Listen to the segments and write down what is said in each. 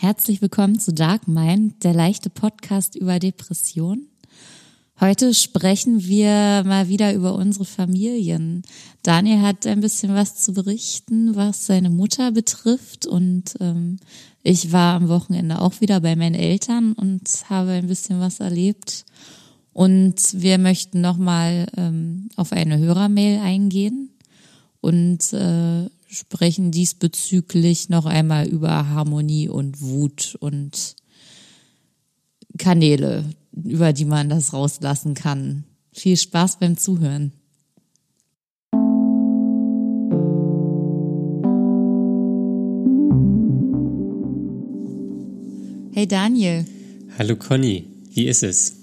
Herzlich willkommen zu Dark Mind, der leichte Podcast über Depression. Heute sprechen wir mal wieder über unsere Familien. Daniel hat ein bisschen was zu berichten, was seine Mutter betrifft und ähm, ich war am Wochenende auch wieder bei meinen Eltern und habe ein bisschen was erlebt. Und wir möchten nochmal ähm, auf eine Hörermail eingehen und äh, sprechen diesbezüglich noch einmal über Harmonie und Wut und Kanäle, über die man das rauslassen kann. Viel Spaß beim Zuhören. Hey Daniel. Hallo Conny, wie ist es?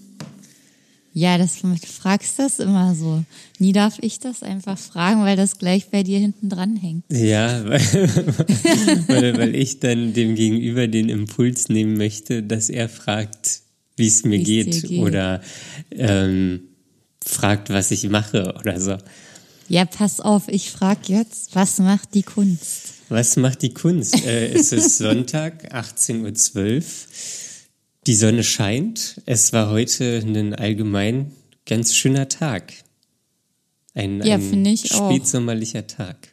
Ja, das, du fragst das immer so. Nie darf ich das einfach fragen, weil das gleich bei dir hinten dran hängt. Ja, weil, weil, weil ich dann dem Gegenüber den Impuls nehmen möchte, dass er fragt, wie es mir geht, geht, oder ähm, fragt, was ich mache oder so. Ja, pass auf, ich frage jetzt, was macht die Kunst? Was macht die Kunst? äh, es ist Sonntag, 18.12 Uhr. Die Sonne scheint. Es war heute ein allgemein ganz schöner Tag. Ein, ja, ein spätsommerlicher auch. Tag.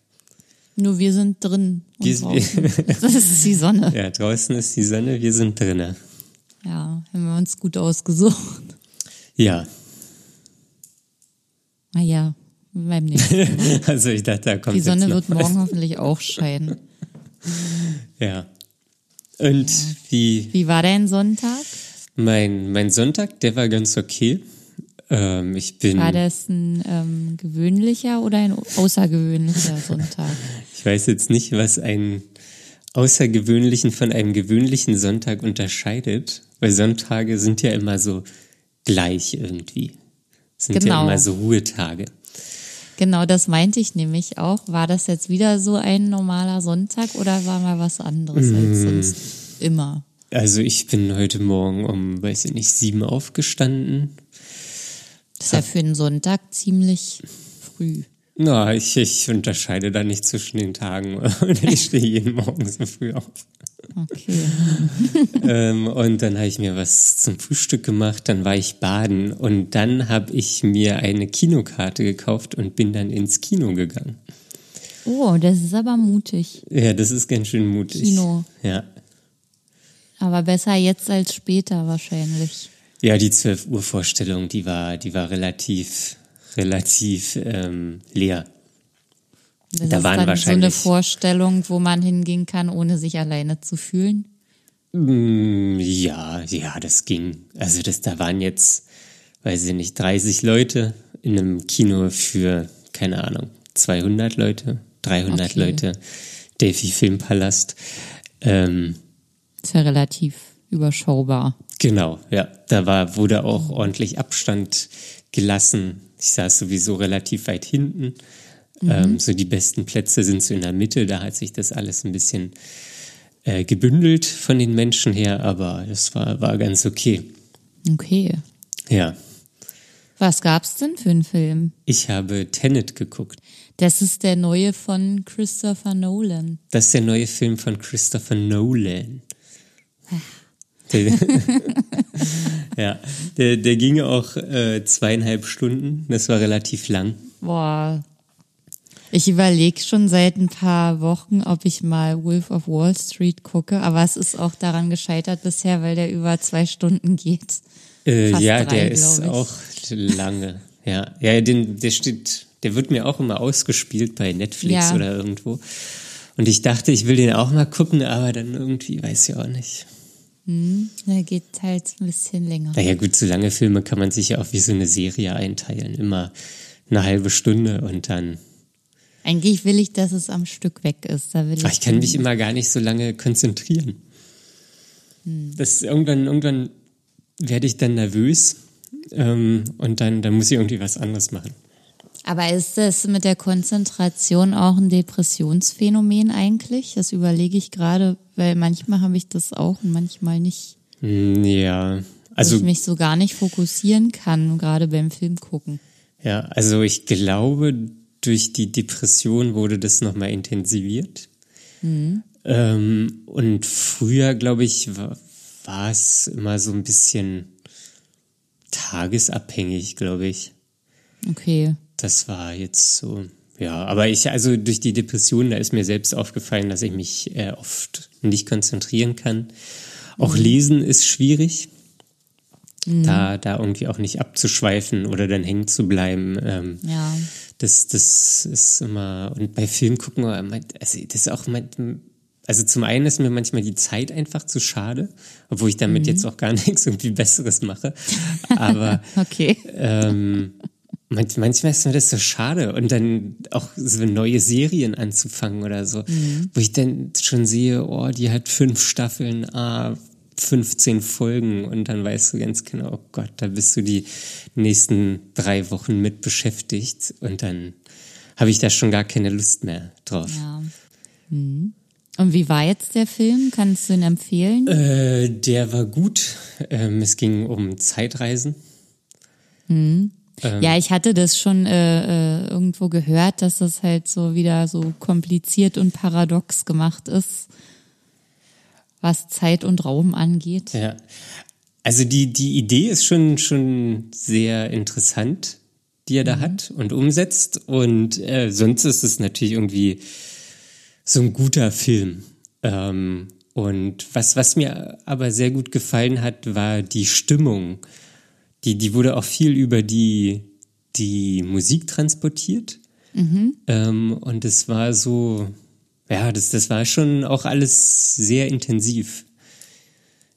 Nur wir sind drin. Wir, das ist die Sonne. Ja, draußen ist die Sonne, wir sind drinnen. Ja, haben wir uns gut ausgesucht. Ja. Naja, beim nächsten Mal. also ich dachte, da kommt Die Sonne wird morgen hoffentlich auch scheinen. Ja. Und ja. wie. Wie war dein Sonntag? Mein, mein Sonntag, der war ganz okay. Ähm, ich bin. War das ein ähm, gewöhnlicher oder ein außergewöhnlicher Sonntag? ich weiß jetzt nicht, was einen außergewöhnlichen von einem gewöhnlichen Sonntag unterscheidet, weil Sonntage sind ja immer so gleich irgendwie. Sind genau. ja immer so Ruhetage. Genau, das meinte ich nämlich auch. War das jetzt wieder so ein normaler Sonntag oder war mal was anderes mm. als sonst immer? Also ich bin heute Morgen um, weiß ich nicht, sieben aufgestanden. Das ist ja für einen Sonntag ziemlich früh. Na, ich, ich unterscheide da nicht zwischen den Tagen. ich stehe jeden Morgen so früh auf. Okay. ähm, und dann habe ich mir was zum Frühstück gemacht, dann war ich baden und dann habe ich mir eine Kinokarte gekauft und bin dann ins Kino gegangen. Oh, das ist aber mutig. Ja, das ist ganz schön mutig. Kino. Ja. Aber besser jetzt als später wahrscheinlich. Ja, die 12 Uhr Vorstellung, die war, die war relativ relativ ähm, leer. Das da waren wahrscheinlich so eine Vorstellung, wo man hingehen kann, ohne sich alleine zu fühlen. Mm, ja, ja, das ging. Also das, da waren jetzt, weiß ich nicht, 30 Leute in einem Kino für keine Ahnung 200 Leute, 300 okay. Leute. Delphi Filmpalast. Ähm, ist ja relativ überschaubar. Genau, ja. Da war, wurde auch ordentlich Abstand gelassen ich saß sowieso relativ weit hinten. Mhm. Ähm, so die besten Plätze sind so in der Mitte. Da hat sich das alles ein bisschen äh, gebündelt von den Menschen her, aber das war, war ganz okay. Okay. Ja. Was gab's denn für einen Film? Ich habe Tenet geguckt. Das ist der neue von Christopher Nolan. Das ist der neue Film von Christopher Nolan. Ah. ja, der, der ging auch äh, zweieinhalb Stunden. Das war relativ lang. Boah. Ich überlege schon seit ein paar Wochen, ob ich mal Wolf of Wall Street gucke, aber es ist auch daran gescheitert bisher, weil der über zwei Stunden geht. Äh, ja, drei, der ist ich. auch lange. Ja, ja, den, der steht, der wird mir auch immer ausgespielt bei Netflix ja. oder irgendwo. Und ich dachte, ich will den auch mal gucken, aber dann irgendwie weiß ich auch nicht. Hm, der geht halt ein bisschen länger. Naja gut, so lange Filme kann man sich ja auch wie so eine Serie einteilen. Immer eine halbe Stunde und dann. Eigentlich will ich, dass es am Stück weg ist. Da will ich, ich kann mich immer gar nicht so lange konzentrieren. Hm. Das irgendwann, irgendwann werde ich dann nervös ähm, und dann, dann muss ich irgendwie was anderes machen. Aber ist das mit der Konzentration auch ein Depressionsphänomen eigentlich? Das überlege ich gerade, weil manchmal habe ich das auch und manchmal nicht. Hm, ja, also. Wo ich mich so gar nicht fokussieren kann, gerade beim Film gucken. Ja, also ich glaube, durch die Depression wurde das nochmal intensiviert. Mhm. Ähm, und früher, glaube ich, war, es immer so ein bisschen tagesabhängig, glaube ich. Okay. Das war jetzt so, ja, aber ich, also durch die Depression, da ist mir selbst aufgefallen, dass ich mich äh, oft nicht konzentrieren kann. Auch mhm. lesen ist schwierig, mhm. da, da irgendwie auch nicht abzuschweifen oder dann hängen zu bleiben. Ähm, ja. Das, das ist immer, und bei Film gucken, also das ist auch mein, also zum einen ist mir manchmal die Zeit einfach zu schade, obwohl ich damit mhm. jetzt auch gar nichts irgendwie Besseres mache. Aber okay. ähm, manchmal ist mir das so schade und dann auch so neue Serien anzufangen oder so, mhm. wo ich dann schon sehe, oh, die hat fünf Staffeln, ah, 15 Folgen und dann weißt du ganz genau, oh Gott, da bist du die nächsten drei Wochen mit beschäftigt und dann habe ich da schon gar keine Lust mehr drauf. Ja. Mhm. Und wie war jetzt der Film? Kannst du ihn empfehlen? Äh, der war gut. Ähm, es ging um Zeitreisen. Mhm. Ähm, ja, ich hatte das schon äh, äh, irgendwo gehört, dass das halt so wieder so kompliziert und paradox gemacht ist, was Zeit und Raum angeht. Ja. Also die, die Idee ist schon, schon sehr interessant, die er da mhm. hat und umsetzt. Und äh, sonst ist es natürlich irgendwie so ein guter Film. Ähm, und was, was mir aber sehr gut gefallen hat, war die Stimmung die, die wurde auch viel über die, die Musik transportiert. Mhm. Ähm, und es war so, ja, das, das war schon auch alles sehr intensiv.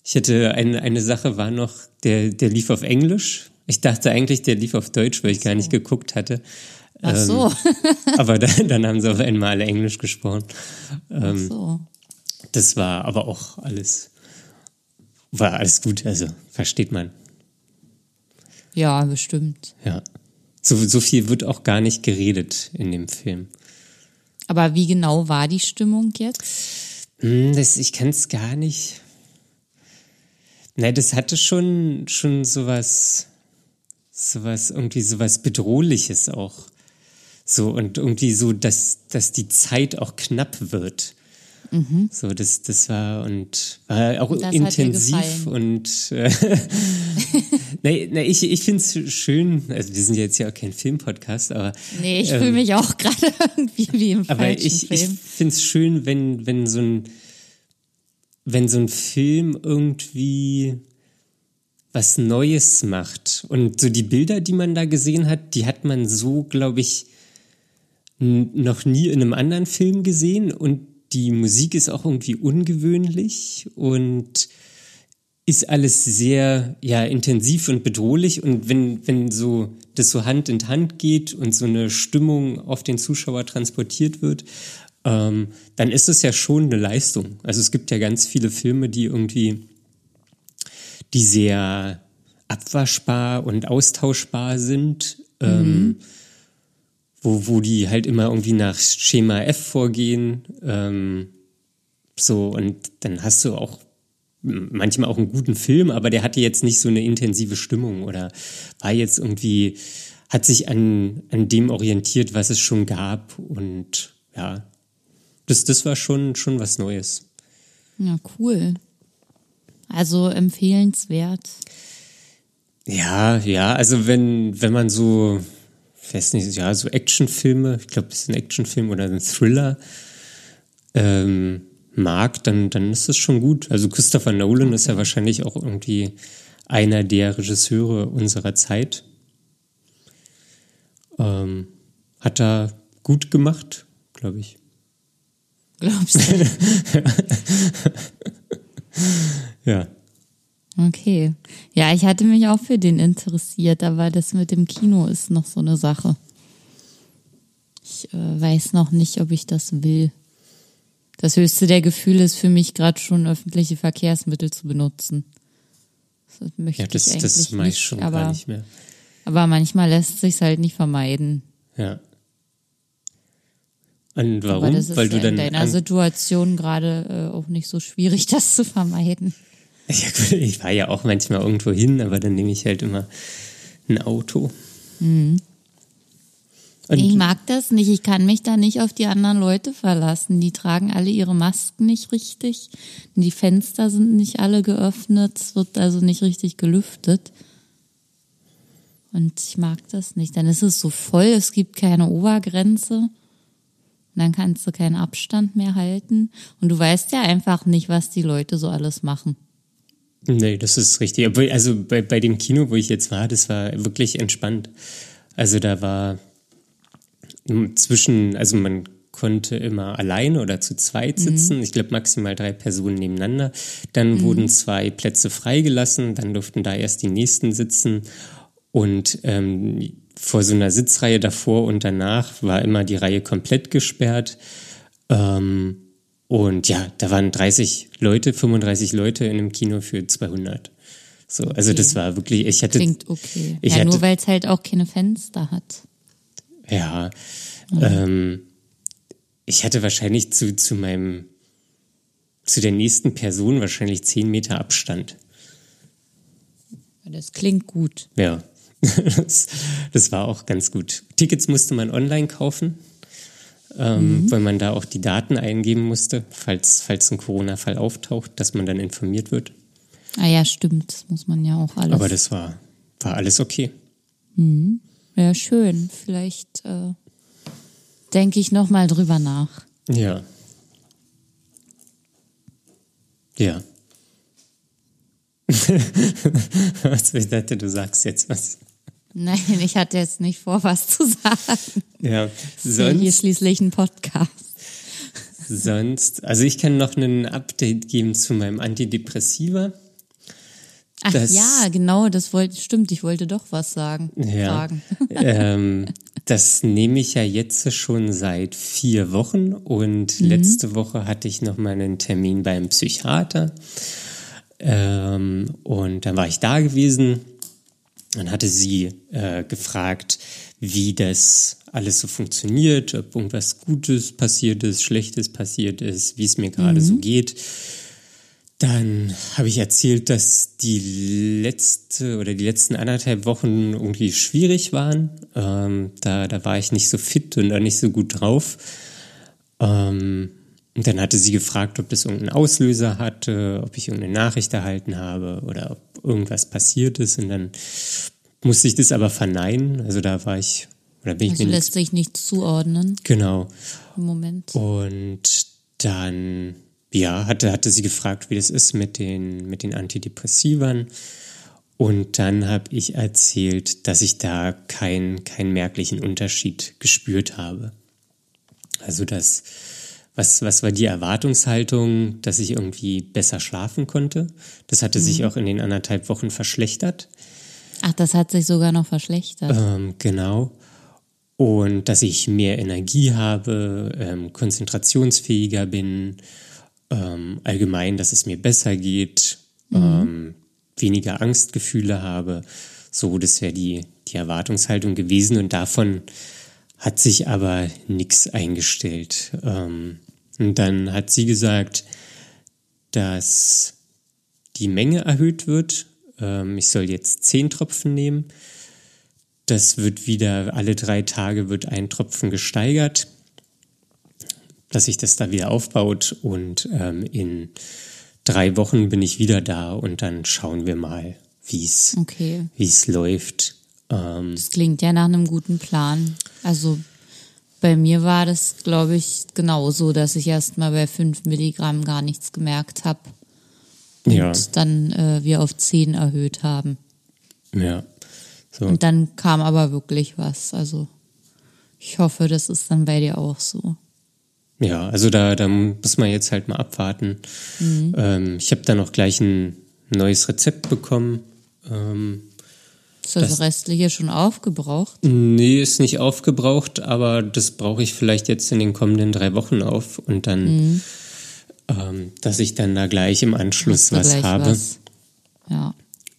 Ich hatte eine, eine Sache war noch, der, der lief auf Englisch. Ich dachte eigentlich, der lief auf Deutsch, weil ich gar nicht geguckt hatte. Ach so. Ähm, aber dann, dann haben sie auf einmal alle Englisch gesprochen. Ähm, Ach so. Das war aber auch alles, war alles gut, also versteht man. Ja, bestimmt. Ja. So, so viel wird auch gar nicht geredet in dem Film. Aber wie genau war die Stimmung jetzt? Hm, das, ich kann es gar nicht. Nein, das hatte schon, schon sowas, sowas, irgendwie sowas Bedrohliches auch. So, und irgendwie so, dass, dass die Zeit auch knapp wird. Mhm. So, das, das war und war auch das intensiv und äh, na, na, ich, ich finde es schön, also wir sind jetzt ja auch kein Filmpodcast, aber. Nee, ich ähm, fühle mich auch gerade irgendwie wie im aber falschen ich, Film. ich finde es schön, wenn, wenn so ein wenn so ein Film irgendwie was Neues macht. Und so die Bilder, die man da gesehen hat, die hat man so, glaube ich, noch nie in einem anderen Film gesehen. Und die Musik ist auch irgendwie ungewöhnlich und ist alles sehr ja intensiv und bedrohlich und wenn wenn so das so Hand in Hand geht und so eine Stimmung auf den Zuschauer transportiert wird, ähm, dann ist es ja schon eine Leistung. Also es gibt ja ganz viele Filme, die irgendwie die sehr abwaschbar und austauschbar sind. Ähm, mhm. Ähm, wo, wo die halt immer irgendwie nach Schema F vorgehen. Ähm, so, und dann hast du auch manchmal auch einen guten Film, aber der hatte jetzt nicht so eine intensive Stimmung oder war jetzt irgendwie, hat sich an, an dem orientiert, was es schon gab. Und ja, das, das war schon, schon was Neues. Ja, cool. Also empfehlenswert. Ja, ja, also wenn, wenn man so ich weiß nicht, ja, so Actionfilme, ich glaube, es ist ein Actionfilm oder ein Thriller, ähm, mag, dann, dann ist das schon gut. Also Christopher Nolan okay. ist ja wahrscheinlich auch irgendwie einer der Regisseure unserer Zeit. Ähm, hat er gut gemacht, glaube ich. Glaubst du? ja. Okay. Ja, ich hatte mich auch für den interessiert, aber das mit dem Kino ist noch so eine Sache. Ich äh, weiß noch nicht, ob ich das will. Das höchste der Gefühle ist für mich gerade schon öffentliche Verkehrsmittel zu benutzen. Das möchte ja, das, ich eigentlich das mache ich schon aber, gar nicht mehr. Aber manchmal lässt sich halt nicht vermeiden. Ja. Und warum? Aber das ist Weil ja du dann in deiner Situation gerade äh, auch nicht so schwierig, das zu vermeiden. Ja, gut, ich fahre ja auch manchmal irgendwo hin, aber dann nehme ich halt immer ein Auto. Mhm. Ich mag das nicht. Ich kann mich da nicht auf die anderen Leute verlassen. Die tragen alle ihre Masken nicht richtig. Die Fenster sind nicht alle geöffnet. Es wird also nicht richtig gelüftet. Und ich mag das nicht. Dann ist es so voll, es gibt keine Obergrenze. Und dann kannst du keinen Abstand mehr halten. Und du weißt ja einfach nicht, was die Leute so alles machen. Nee, das ist richtig. Obwohl, also bei, bei dem Kino, wo ich jetzt war, das war wirklich entspannt. Also da war zwischen, also man konnte immer alleine oder zu zweit sitzen. Ich glaube maximal drei Personen nebeneinander. Dann wurden zwei Plätze freigelassen. Dann durften da erst die nächsten sitzen. Und ähm, vor so einer Sitzreihe davor und danach war immer die Reihe komplett gesperrt. Ähm, und ja, da waren 30 Leute, 35 Leute in einem Kino für 200. So, also Okay. das war wirklich, ich hatte, Klingt okay. Ich ja, nur hatte- weil es halt auch keine Fenster hat. ja, ähm, ich hatte wahrscheinlich zu, zu meinem, zu der nächsten Person wahrscheinlich 10 Meter Abstand. Das klingt gut. Ja, das, das war auch ganz gut. Tickets musste man online kaufen, ähm, weil man da auch die Daten eingeben musste, falls, falls ein Corona-Fall auftaucht, dass man dann informiert wird. Ah ja, stimmt. Das muss man ja auch alles. Aber das war, war alles okay. ja, schön. Vielleicht äh, denke ich noch mal drüber nach. Ja. Ja. was, ich dachte, du sagst jetzt was. Nein, ich hatte jetzt nicht vor, was zu sagen. Ja, Hier sonst, schließlich ein Podcast. sonst, also ich kann noch ein Update geben zu meinem Antidepressiva. Ach Das- ja, genau, das wollte, stimmt, ich wollte doch was sagen. Ja. Fragen. ähm, das nehme ich ja jetzt schon seit vier Wochen und letzte Woche hatte ich noch mal einen Termin beim Psychiater ähm, und dann war ich da gewesen. Dann hatte sie äh, gefragt, wie das alles so funktioniert, ob irgendwas Gutes passiert ist, Schlechtes passiert ist, wie es mir gerade so geht. Dann habe ich erzählt, dass die letzte oder die letzten anderthalb Wochen irgendwie schwierig waren. Ähm, da, da war ich nicht so fit und auch nicht so gut drauf. Ähm, und dann hatte sie gefragt, ob das irgendeinen Auslöser hatte, ob ich irgendeine Nachricht erhalten habe oder ob irgendwas passiert ist. Und dann musste ich das aber verneinen. Also da war ich, oder bin ich Also mir lässt sich nicht zuordnen Genau. im Moment. Und dann, ja, hatte, hatte sie gefragt, wie das ist mit den, mit den Antidepressivern. Und dann habe ich erzählt, dass ich da keinen keinen merklichen Unterschied gespürt habe. Also das, was, was war die Erwartungshaltung, dass ich irgendwie besser schlafen konnte? Das hatte sich auch in den anderthalb Wochen verschlechtert. Ach, das hat sich sogar noch verschlechtert. Ähm, genau. Und dass ich mehr Energie habe, ähm, konzentrationsfähiger bin, ähm, allgemein, dass es mir besser geht, ähm, weniger Angstgefühle habe. So, das wäre die, die Erwartungshaltung gewesen und davon hat sich aber nichts eingestellt. Ähm, und dann hat sie gesagt, dass die Menge erhöht wird. Ähm, ich soll jetzt zehn Tropfen nehmen. Das wird wieder, alle drei Tage wird ein Tropfen gesteigert, dass sich das da wieder aufbaut und ähm, in drei Wochen bin ich wieder da und dann schauen wir mal, wie es Okay. es läuft. Ähm, Das klingt ja nach einem guten Plan. Also bei mir war das, glaube ich, genauso, dass ich erst mal bei 5 Milligramm gar nichts gemerkt habe. ja, Und dann äh, wir auf 10 erhöht haben. ja. So. Und dann kam aber wirklich was. Also ich hoffe, das ist dann bei dir auch so. Ja, also da, da muss man jetzt halt mal abwarten. Ähm, ich habe da noch gleich ein neues Rezept bekommen. Ähm, Ist das, Das- restliche schon aufgebraucht? nee, ist nicht aufgebraucht, aber das brauche ich vielleicht jetzt in den kommenden drei Wochen auf und dann, ähm, dass ich dann da gleich im Anschluss was habe was? Ja.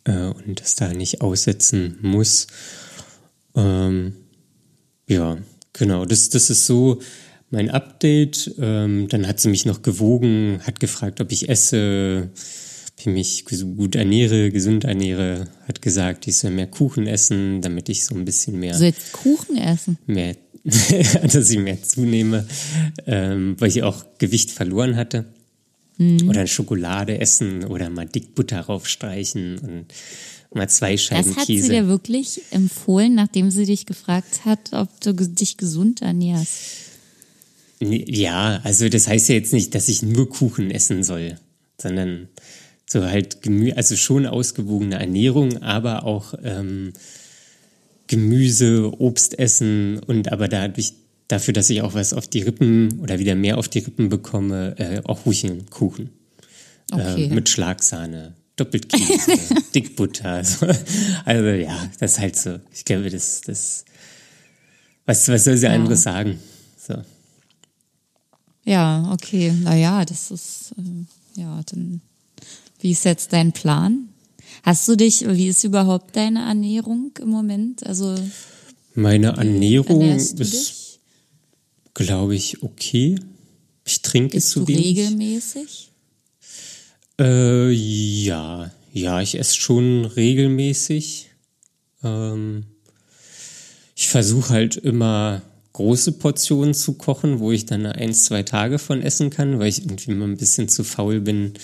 äh, und das da nicht aussetzen muss. Ähm, ja, genau, das, das ist so mein Update. Ähm, dann hat sie mich noch gewogen, hat gefragt, ob ich esse, ich mich gut ernähre, gesund ernähre, hat gesagt, ich soll mehr Kuchen essen, damit ich so ein bisschen mehr Du sollst Kuchen essen. mehr, dass ich mehr zunehme, ähm, weil ich auch Gewicht verloren hatte. Mhm. Oder Schokolade essen oder mal Dickbutter raufstreichen und mal zwei Scheiben Das hat Käse. sie dir wirklich empfohlen, nachdem sie dich gefragt hat, ob du dich gesund ernährst. Ja, also das heißt ja jetzt nicht, dass ich nur Kuchen essen soll, sondern so halt Gemü also schon ausgewogene Ernährung, aber auch ähm, Gemüse, Obst essen und aber dadurch dafür, dass ich auch was auf die Rippen oder wieder mehr auf die Rippen bekomme, äh, auch ruhig einen Kuchen Okay. äh, mit Schlagsahne, Doppelkäse, Dickbutter. So. Also ja, das ist halt so. Ich glaube, das das was was soll sie anderes sagen? So. Ja, okay. Naja, das ist, äh, ja, dann, wie ist jetzt dein Plan? Hast du dich, wie ist überhaupt deine Ernährung im Moment? Also, Meine Ernährung ist, glaube ich, okay. Ich trinke Bist zu du wenig. regelmäßig? Äh, ja, ja, ich esse schon regelmäßig. Ähm, ich versuche halt immer große Portionen zu kochen, wo ich dann ein, zwei Tage von essen kann, weil ich irgendwie immer ein bisschen zu faul bin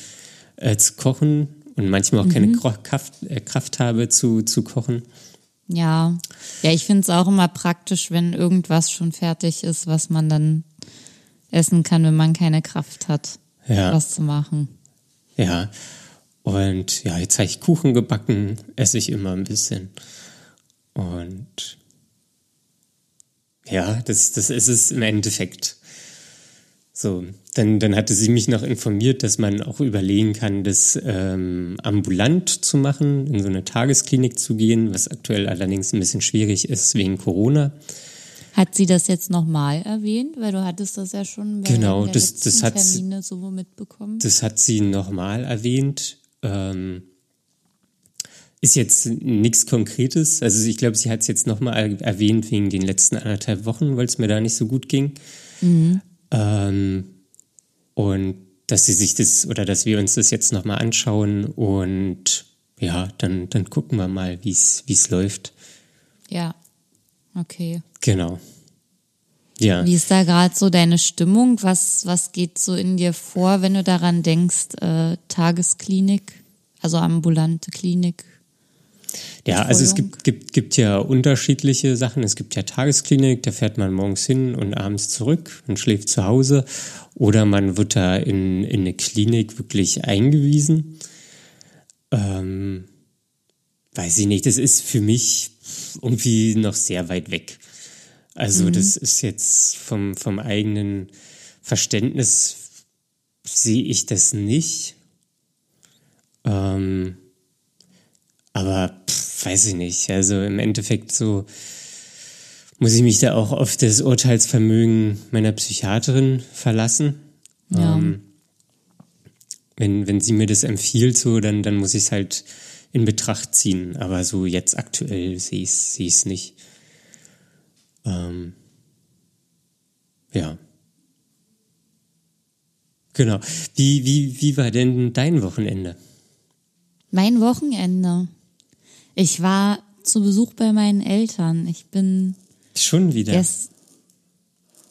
äh, zu kochen und manchmal auch keine Kro- Kraft, äh, Kraft habe zu, zu kochen. Ja. Ja, ich finde es auch immer praktisch, wenn irgendwas schon fertig ist, was man dann essen kann, wenn man keine Kraft hat, Ja. was zu machen. Ja, und ja, jetzt habe ich Kuchen gebacken, esse ich immer ein bisschen. Und ja, das, das ist es im Endeffekt. So, dann, dann hatte sie mich noch informiert, dass man auch überlegen kann, das ähm, ambulant zu machen, in so eine Tagesklinik zu gehen, was aktuell allerdings ein bisschen schwierig ist wegen Corona. Hat sie das jetzt nochmal erwähnt? Weil du hattest das ja schon bei Genau, der das- das hat sie- Termine so mitbekommen. Das hat sie nochmal erwähnt. Ähm, ist jetzt nichts Konkretes. Also ich glaube, sie hat es jetzt nochmal erwähnt wegen den letzten anderthalb Wochen, weil es mir da nicht so gut ging. Ähm, und dass sie sich das oder dass wir uns das jetzt nochmal anschauen und ja, dann, dann gucken wir mal, wie es läuft. Ja. Okay. Genau. Ja. Wie ist da gerade so deine Stimmung? Was, was geht so in dir vor, wenn du daran denkst, äh, Tagesklinik, also ambulante Klinik? Ja, also es gibt, gibt, gibt ja unterschiedliche Sachen. Es gibt ja Tagesklinik, da fährt man morgens hin und abends zurück und schläft zu Hause. Oder man wird da in, in eine Klinik wirklich eingewiesen. Ähm, weiß ich nicht, das ist für mich irgendwie noch sehr weit weg. Also das ist jetzt vom, vom eigenen Verständnis sehe ich das nicht. Ähm, aber pff, weiß ich nicht. Also im Endeffekt so muss ich mich da auch auf das Urteilsvermögen meiner Psychiaterin verlassen. Ja. Ähm, wenn, wenn sie mir das empfiehlt, so, dann, dann muss ich es halt in Betracht ziehen. Aber so jetzt aktuell sehe ich es sehe ich's nicht. Ähm, ja. Genau. Wie, wie, wie war denn dein Wochenende? Mein Wochenende. Ich war zu Besuch bei meinen Eltern. Ich bin Schon wieder. erst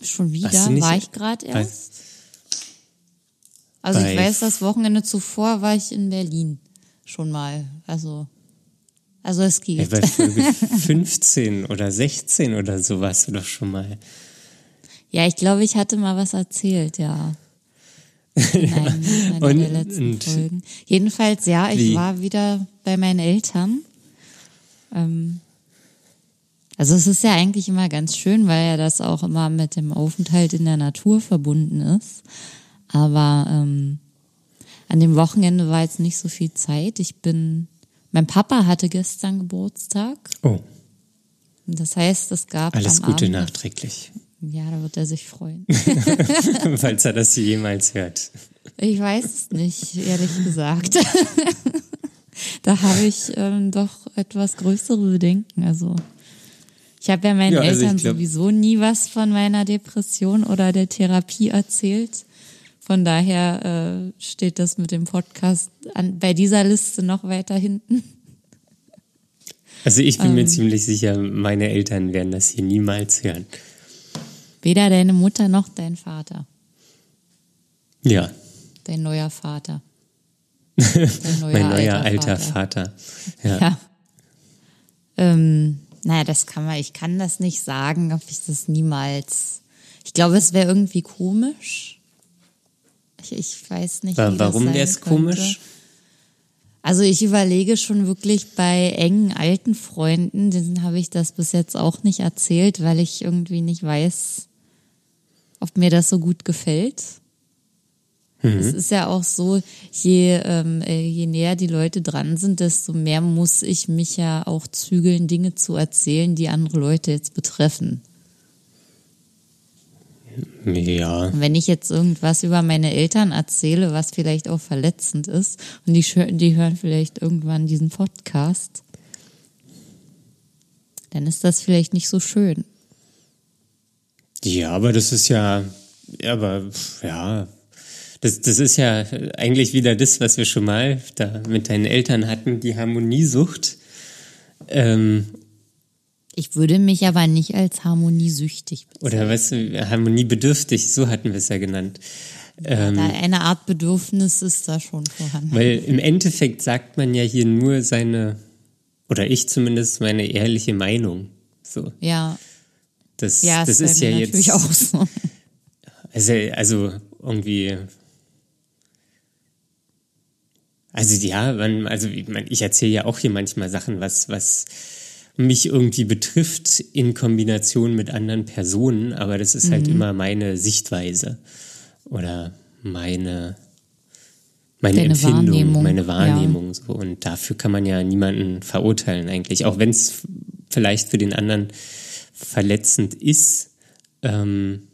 schon wieder, war ich gerade erst. Also ich weiß, das Wochenende zuvor war ich in Berlin schon mal. Also, also es Ey, geht. bei Folge 15 oder 16 oder so warst du doch schon mal. Ja, ich glaube, ich hatte mal was erzählt, ja. In einem einer Und- der letzten Folgen. Jedenfalls, ja, ich Wie? war wieder bei meinen Eltern. Ähm, also es ist ja eigentlich immer ganz schön, weil ja das auch immer mit dem Aufenthalt in der Natur verbunden ist. Aber ähm, an dem Wochenende war jetzt nicht so viel Zeit. Ich bin, mein Papa hatte gestern Geburtstag. Oh, Das heißt, es gab alles Gute Abend, nachträglich. Ja, da wird er sich freuen. Falls er das jemals hört. Ich weiß es nicht, ehrlich gesagt. da habe ich ähm, doch etwas größere Bedenken. Also ich habe ja meinen Ja, also Eltern glaub- sowieso nie was von meiner Depression oder der Therapie erzählt. Von daher äh, steht das mit dem Podcast an, bei dieser Liste noch weiter hinten. Also ich bin Ähm. mir ziemlich sicher, meine Eltern werden das hier niemals hören. Weder deine Mutter noch dein Vater. Ja. Dein neuer Vater. Neuer mein neuer alter, alter Vater. Vater. Ja. ja. Ähm, naja, das kann man, ich kann das nicht sagen, ob ich das niemals. Ich glaube, es wäre irgendwie komisch. Ich, ich weiß nicht. Wie Warum wäre es komisch? Also ich überlege schon wirklich bei engen alten Freunden, denen habe ich das bis jetzt auch nicht erzählt, weil ich irgendwie nicht weiß, ob mir das so gut gefällt. Mhm. Es ist ja auch so, je, ähm, äh, je näher die Leute dran sind, desto mehr muss ich mich ja auch zügeln, Dinge zu erzählen, die andere Leute jetzt betreffen. Ja. Und wenn ich jetzt irgendwas über meine Eltern erzähle, was vielleicht auch verletzend ist, und die, die hören vielleicht irgendwann diesen Podcast, dann ist das vielleicht nicht so schön. Ja, aber das ist ja, aber ja, das, das ist ja eigentlich wieder das, was wir schon mal da mit deinen Eltern hatten, die Harmoniesucht. Ähm, ich würde mich aber nicht als harmoniesüchtig bezeichnen. Oder weißt du, harmoniebedürftig, so hatten wir es ja genannt. Ähm, ja, eine Art Bedürfnis ist da schon vorhanden. Weil im Endeffekt sagt man ja hier nur seine, oder ich zumindest, meine ehrliche Meinung. So. Ja. Das, ja, das ist ja jetzt. Auch so. Also, also irgendwie also ja, man, also ich erzähle ja auch hier manchmal Sachen, was, was mich irgendwie betrifft in Kombination mit anderen Personen, aber das ist halt mhm. halt immer meine Sichtweise oder meine, meine Deine Empfindung, Wahrnehmung. meine Wahrnehmung. Ja. So. Und dafür kann man ja niemanden verurteilen eigentlich, auch wenn es vielleicht für den anderen verletzend ist. Ähm,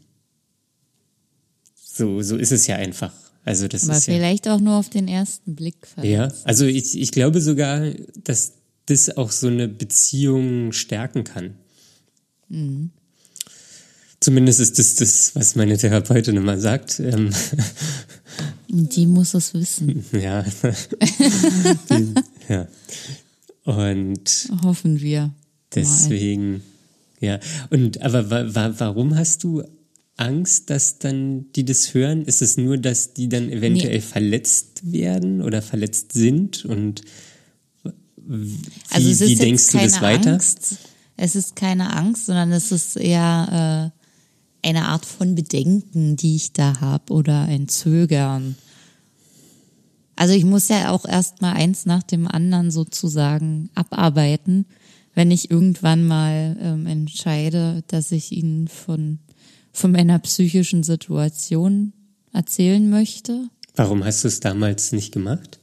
so, so ist es ja einfach. Also das Aber ist vielleicht ja, auch nur auf den ersten Blick. Ja, also ich, ich glaube sogar, dass das auch so eine Beziehung stärken kann. Mhm. Zumindest ist das das, was meine Therapeutin immer sagt. Ähm, Die muss es wissen. Ja. Die, ja. Und hoffen wir. Deswegen, mal. ja. Und aber wa, wa, warum hast du Angst, dass dann die das hören? Ist es nur, dass die dann eventuell nee. verletzt werden oder verletzt sind? Und wie, also wie denkst du das weiter? Angst. Es ist keine Angst, sondern es ist eher äh, eine Art von Bedenken, die ich da habe oder ein Zögern. Also ich muss ja auch erst mal eins nach dem anderen sozusagen abarbeiten, wenn ich irgendwann mal ähm, entscheide, dass ich ihnen von von meiner psychischen Situation erzählen möchte. Warum hast du es damals nicht gemacht?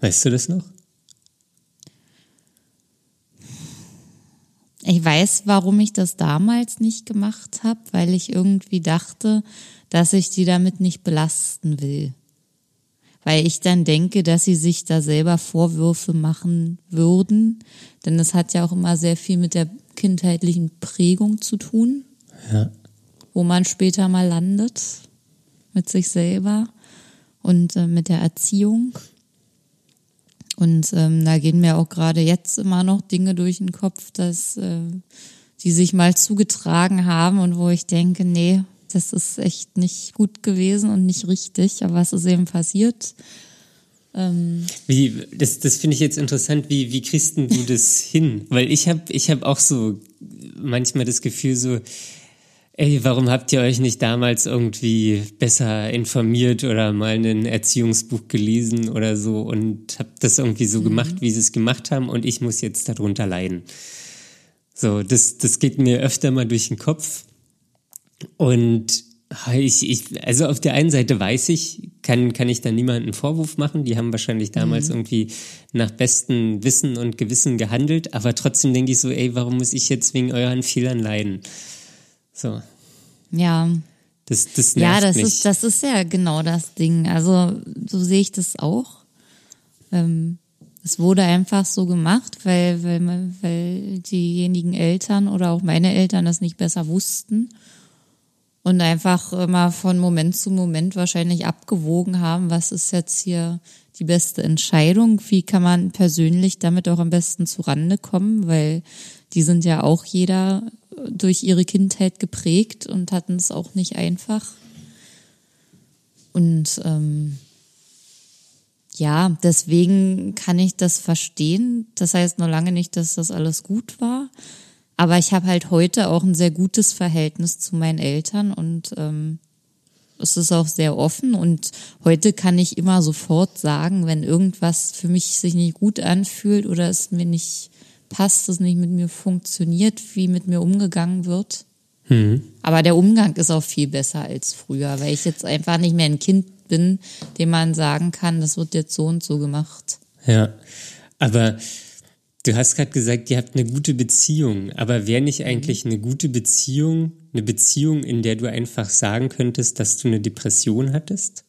Weißt du das noch? Ich weiß, warum ich das damals nicht gemacht habe, weil ich irgendwie dachte, dass ich die damit nicht belasten will. Weil ich dann denke, dass sie sich da selber Vorwürfe machen würden. Denn das hat ja auch immer sehr viel mit der kindheitlichen Prägung zu tun ja. wo man später mal landet mit sich selber und äh, mit der Erziehung. Und ähm, da gehen mir auch gerade jetzt immer noch Dinge durch den Kopf, dass äh, die sich mal zugetragen haben und wo ich denke, nee, das ist echt nicht gut gewesen und nicht richtig, aber was ist eben passiert? Ähm wie, das, das finde ich jetzt interessant, wie, wie kriegst du das hin? Weil ich habe ich hab auch so manchmal das Gefühl, so, ey, warum habt ihr euch nicht damals irgendwie besser informiert oder mal ein Erziehungsbuch gelesen oder so und habt das irgendwie so mhm. gemacht, wie sie es gemacht haben und ich muss jetzt darunter leiden. So, das, das geht mir öfter mal durch den Kopf und ich, ich, also auf der einen Seite weiß ich, kann, kann ich da niemanden Vorwurf machen. Die haben wahrscheinlich damals mhm. irgendwie nach bestem Wissen und Gewissen gehandelt, aber trotzdem denke ich so, ey, warum muss ich jetzt wegen euren Fehlern leiden? So. Ja. Das, das nervt ja, das mich. ist, das ist ja genau das Ding. Also so sehe ich das auch. Ähm, es wurde einfach so gemacht, weil, weil, weil diejenigen Eltern oder auch meine Eltern das nicht besser wussten und einfach immer von Moment zu Moment wahrscheinlich abgewogen haben, was ist jetzt hier die beste Entscheidung, wie kann man persönlich damit auch am besten zurande kommen, weil die sind ja auch jeder durch ihre Kindheit geprägt und hatten es auch nicht einfach. Und ähm, ja, deswegen kann ich das verstehen. Das heißt nur lange nicht, dass das alles gut war. Aber ich habe halt heute auch ein sehr gutes Verhältnis zu meinen Eltern und ähm, es ist auch sehr offen und heute kann ich immer sofort sagen, wenn irgendwas für mich sich nicht gut anfühlt oder es mir nicht passt, es nicht mit mir funktioniert, wie mit mir umgegangen wird. Mhm. Aber der Umgang ist auch viel besser als früher, weil ich jetzt einfach nicht mehr ein Kind bin, dem man sagen kann, das wird jetzt so und so gemacht. Ja, aber du hast gerade gesagt, ihr habt eine gute Beziehung, aber wäre nicht eigentlich eine gute Beziehung eine Beziehung, in der du einfach sagen könntest, dass du eine Depression hattest?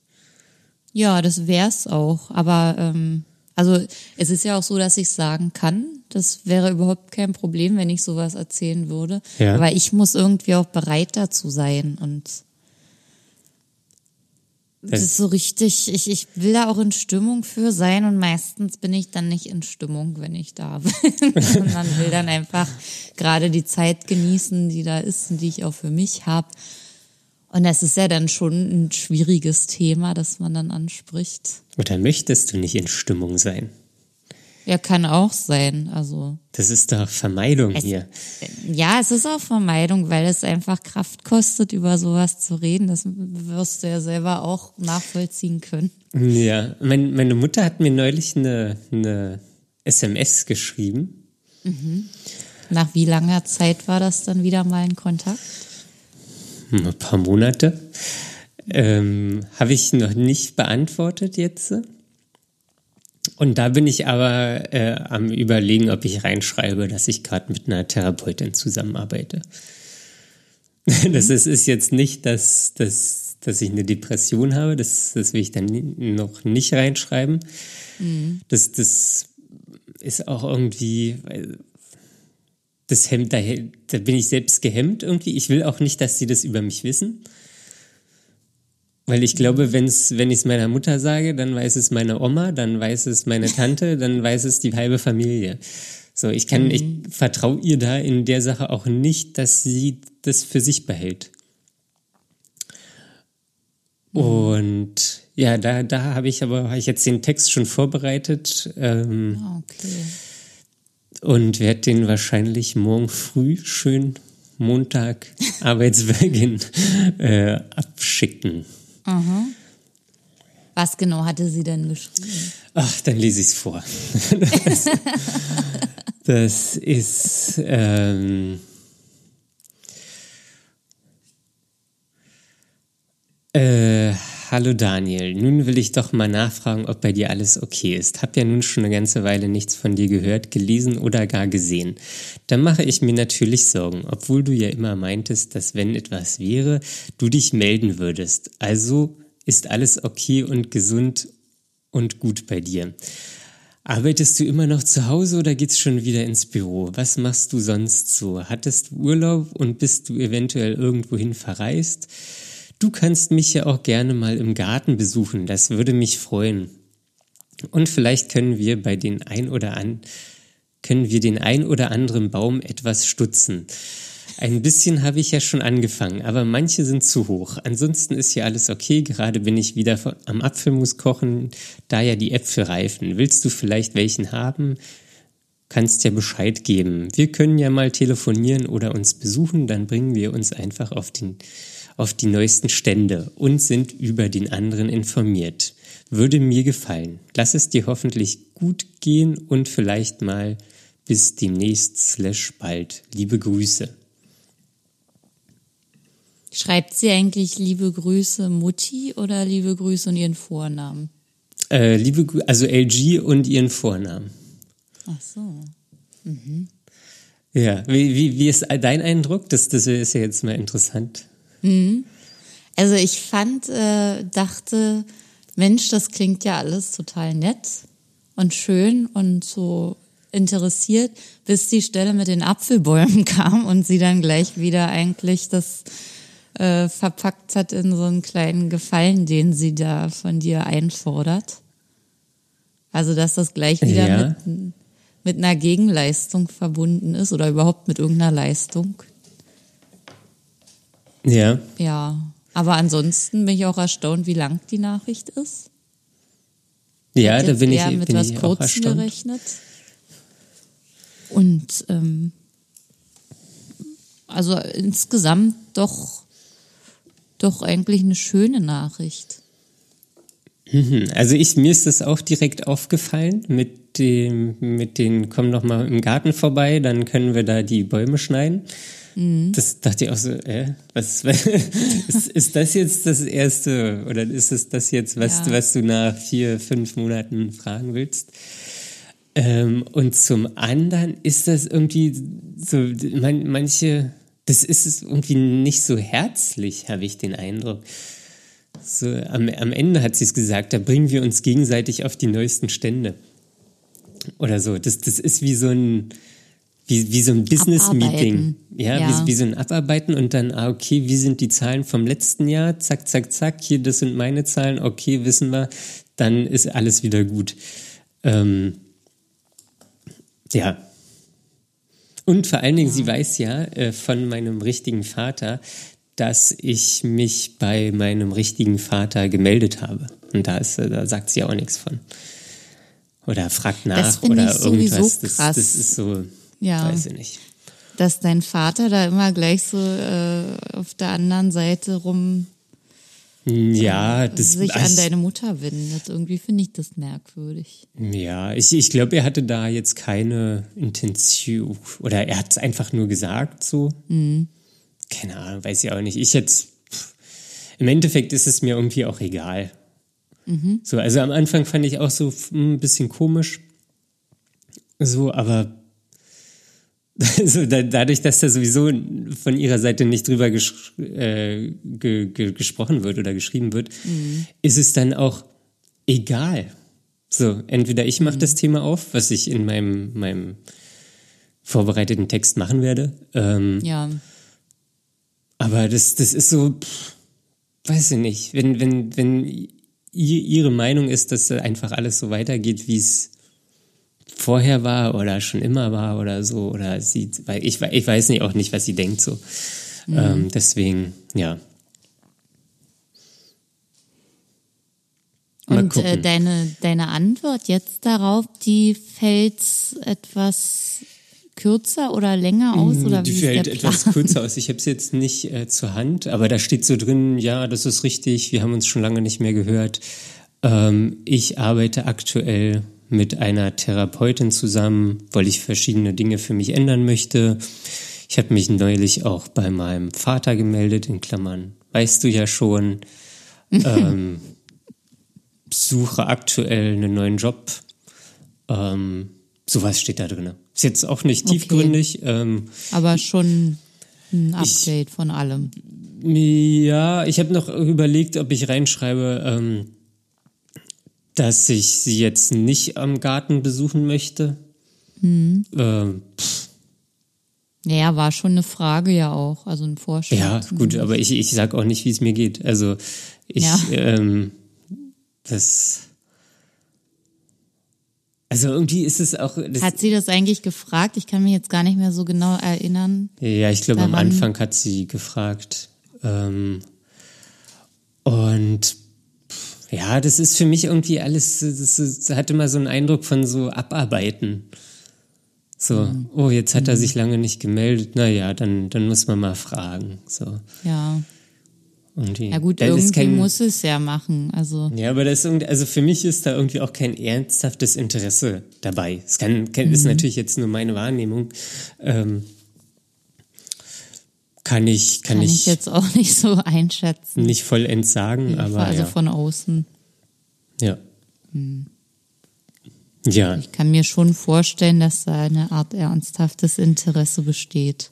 Ja, das wär's auch. Aber ähm, also es ist ja auch so, dass ich sagen kann. Das wäre überhaupt kein Problem, wenn ich sowas erzählen würde. Ja. Aber ich muss irgendwie auch bereit dazu sein und das ist so richtig, ich, ich will da auch in Stimmung für sein und meistens bin ich dann nicht in Stimmung, wenn ich da bin. und man will dann einfach gerade die Zeit genießen, die da ist und die ich auch für mich habe. Und das ist ja dann schon ein schwieriges Thema, das man dann anspricht. Oder möchtest du nicht in Stimmung sein? Ja, kann auch sein. Also. Das ist doch Vermeidung es, hier. Ja, es ist auch Vermeidung, weil es einfach Kraft kostet, über sowas zu reden. Das wirst du ja selber auch nachvollziehen können. Ja, mein, meine Mutter hat mir neulich eine, eine SMS geschrieben. Mhm. Nach wie langer Zeit war das dann wieder mal in Kontakt? Ein paar Monate. Ähm, Habe ich noch nicht beantwortet jetzt. Und da bin ich aber äh, am Überlegen, ob ich reinschreibe, dass ich gerade mit einer Therapeutin zusammenarbeite. Mhm. Das ist, ist jetzt nicht, dass, dass, dass ich eine Depression habe, das, das will ich dann noch nicht reinschreiben. Mhm. Das, das ist auch irgendwie, das hemmt, da, da bin ich selbst gehemmt irgendwie. Ich will auch nicht, dass sie das über mich wissen. Weil ich glaube, wenn's, wenn ich es meiner Mutter sage, dann weiß es meine Oma, dann weiß es meine Tante, dann weiß es die halbe Familie. So, ich kann, mhm. ich vertraue ihr da in der Sache auch nicht, dass sie das für sich behält. Mhm. Und ja, da, da habe ich aber hab ich jetzt den Text schon vorbereitet. Ähm, okay. Und werde den wahrscheinlich morgen früh schön Montag Arbeitsbeginn äh, abschicken. Mhm. Was genau hatte sie denn geschrieben? Ach, dann lese ich es vor. das, das, ist ähm, äh, Hallo Daniel, nun will ich doch mal nachfragen, ob bei dir alles okay ist. Hab ja nun schon eine ganze Weile nichts von dir gehört, gelesen oder gar gesehen. Da mache ich mir natürlich Sorgen, obwohl du ja immer meintest, dass wenn etwas wäre, du dich melden würdest. Also ist alles okay und gesund und gut bei dir. Arbeitest du immer noch zu Hause oder geht's schon wieder ins Büro? Was machst du sonst so? Hattest du Urlaub und bist du eventuell irgendwohin verreist? Du kannst mich ja auch gerne mal im Garten besuchen, das würde mich freuen. Und vielleicht können wir bei den ein oder an, können wir den ein oder anderen Baum etwas stutzen. Ein bisschen habe ich ja schon angefangen, aber manche sind zu hoch. Ansonsten ist hier alles okay. Gerade bin ich wieder am Apfelmus kochen, da ja die Äpfel reifen. Willst du vielleicht welchen haben? Kannst ja Bescheid geben. Wir können ja mal telefonieren oder uns besuchen, dann bringen wir uns einfach auf den auf die neuesten Stände und sind über den anderen informiert. Würde mir gefallen. Lass es dir hoffentlich gut gehen und vielleicht mal bis demnächst slash bald. Liebe Grüße. Schreibt sie eigentlich liebe Grüße Mutti oder liebe Grüße und ihren Vornamen? Äh, liebe, also LG und ihren Vornamen. Ach so. Mhm. Ja, wie, wie, wie ist dein Eindruck? Das, das ist ja jetzt mal interessant. Mhm. Also ich fand, äh, dachte, Mensch, das klingt ja alles total nett und schön und so interessiert, bis die Stelle mit den Apfelbäumen kam und sie dann gleich wieder eigentlich das äh, verpackt hat in so einen kleinen Gefallen, den sie da von dir einfordert. Also dass das gleich wieder ja. mit, mit einer Gegenleistung verbunden ist oder überhaupt mit irgendeiner Leistung Ja. Ja. Aber ansonsten bin ich auch erstaunt, wie lang die Nachricht ist. Ja, da bin ich, mit bin was ich auch Kurzem erstaunt. gerechnet. Und ähm, also insgesamt doch, doch eigentlich eine schöne Nachricht. Mhm. Also ich, mir ist das auch direkt aufgefallen mit dem, mit den, komm noch mal im Garten vorbei, dann können wir da die Bäume schneiden. Mhm. Das dachte ich auch so, äh, was, ist, ist das jetzt das erste oder ist es das jetzt, was, Ja. was du nach vier, fünf Monaten fragen willst? Ähm, und zum anderen ist das irgendwie so, man, manche, das ist es irgendwie nicht so herzlich, habe ich den Eindruck. So, am, am Ende hat sie es gesagt, da bringen wir uns gegenseitig auf die neuesten Stände. Oder so. Das, das ist wie so ein, wie, wie so ein Business-Meeting. Ja, Ja. Wie, wie so ein Abarbeiten und dann, ah, okay, wie sind die Zahlen vom letzten Jahr? Zack, zack, zack, hier, das sind meine Zahlen, okay, wissen wir, dann ist alles wieder gut. Ähm, ja. Und vor allen Dingen, sie weiß ja äh, von meinem richtigen Vater, dass ich mich bei meinem richtigen Vater gemeldet habe. Und da, ist, da sagt sie auch nichts von. Oder fragt nach finde oder ich irgendwas. Das, krass. das ist so, Ja. weiß ich nicht. Dass dein Vater da immer gleich so äh, auf der anderen Seite rum Ja, das sich an also- deine Mutter wendet. Irgendwie finde ich das merkwürdig. Ja, ich, ich glaube, er hatte da jetzt keine Intention. Oder er hat es einfach nur gesagt so. Keine Ahnung, weiß ich auch nicht. Ich jetzt. pff, Im Endeffekt ist es mir irgendwie auch egal. So, also am Anfang fand ich auch so pff, ein bisschen komisch. So, aber also da, dadurch, dass da sowieso von ihrer Seite nicht drüber ges äh, ge ge gesprochen wird oder geschrieben wird, ist es dann auch egal. So, entweder ich mache das Thema auf, was ich in meinem, meinem vorbereiteten Text machen werde. Ähm, Ja. aber das, das ist so, pff, weiß ich nicht, wenn, wenn, wenn ihre Meinung ist, dass einfach alles so weitergeht, wie es vorher war oder schon immer war oder so, oder sie, weil ich, ich weiß nicht auch nicht, was sie denkt so. Ähm, deswegen, ja. Mal Und äh, deine, deine Antwort jetzt darauf, die fällt etwas kürzer oder länger aus? Oder Die wie fällt etwas kürzer aus. Ich habe es jetzt nicht äh, zur Hand, aber da steht so drin, ja, das ist richtig, wir haben uns schon lange nicht mehr gehört. Ähm, ich arbeite aktuell mit einer Therapeutin zusammen, weil ich verschiedene Dinge für mich ändern möchte. Ich habe mich neulich auch bei meinem Vater gemeldet, in Klammern, weißt du ja schon. ähm, suche aktuell einen neuen Job. Ähm, sowas steht da drin. Ist jetzt auch nicht Okay. tiefgründig. Ähm, Aber schon ein Update von allem. Ja, ich habe noch überlegt, ob ich reinschreibe, ähm, dass ich sie jetzt nicht am Garten besuchen möchte. Mhm. Ähm, Naja, war schon eine Frage ja auch, also ein Vorschlag. ja, gut, aber ich, ich sag auch nicht, wie es mir geht. Also ich, Ja. ähm, das, also irgendwie ist es auch, Hat sie das eigentlich gefragt? Ich kann mich jetzt gar nicht mehr so genau erinnern. Ja, ich glaube, am Anfang hat sie gefragt. Ähm, und ja, das ist für mich irgendwie alles, das, das hat immer so einen Eindruck von so Abarbeiten. So, Mhm. oh, jetzt hat er sich lange nicht gemeldet. Naja, dann, dann muss man mal fragen. So, Ja. irgendwie. Ja gut, Das irgendwie kein- muss es ja machen. Also ja, aber das ist also für mich ist da irgendwie auch kein ernsthaftes Interesse dabei. Es kann, kann ist natürlich jetzt nur meine Wahrnehmung. Ähm, kann ich, kann, kann ich ich, jetzt auch nicht so einschätzen. nicht vollends sagen, aber also ja. von außen. ja. Ja, Ich kann mir schon vorstellen, dass da eine Art ernsthaftes Interesse besteht.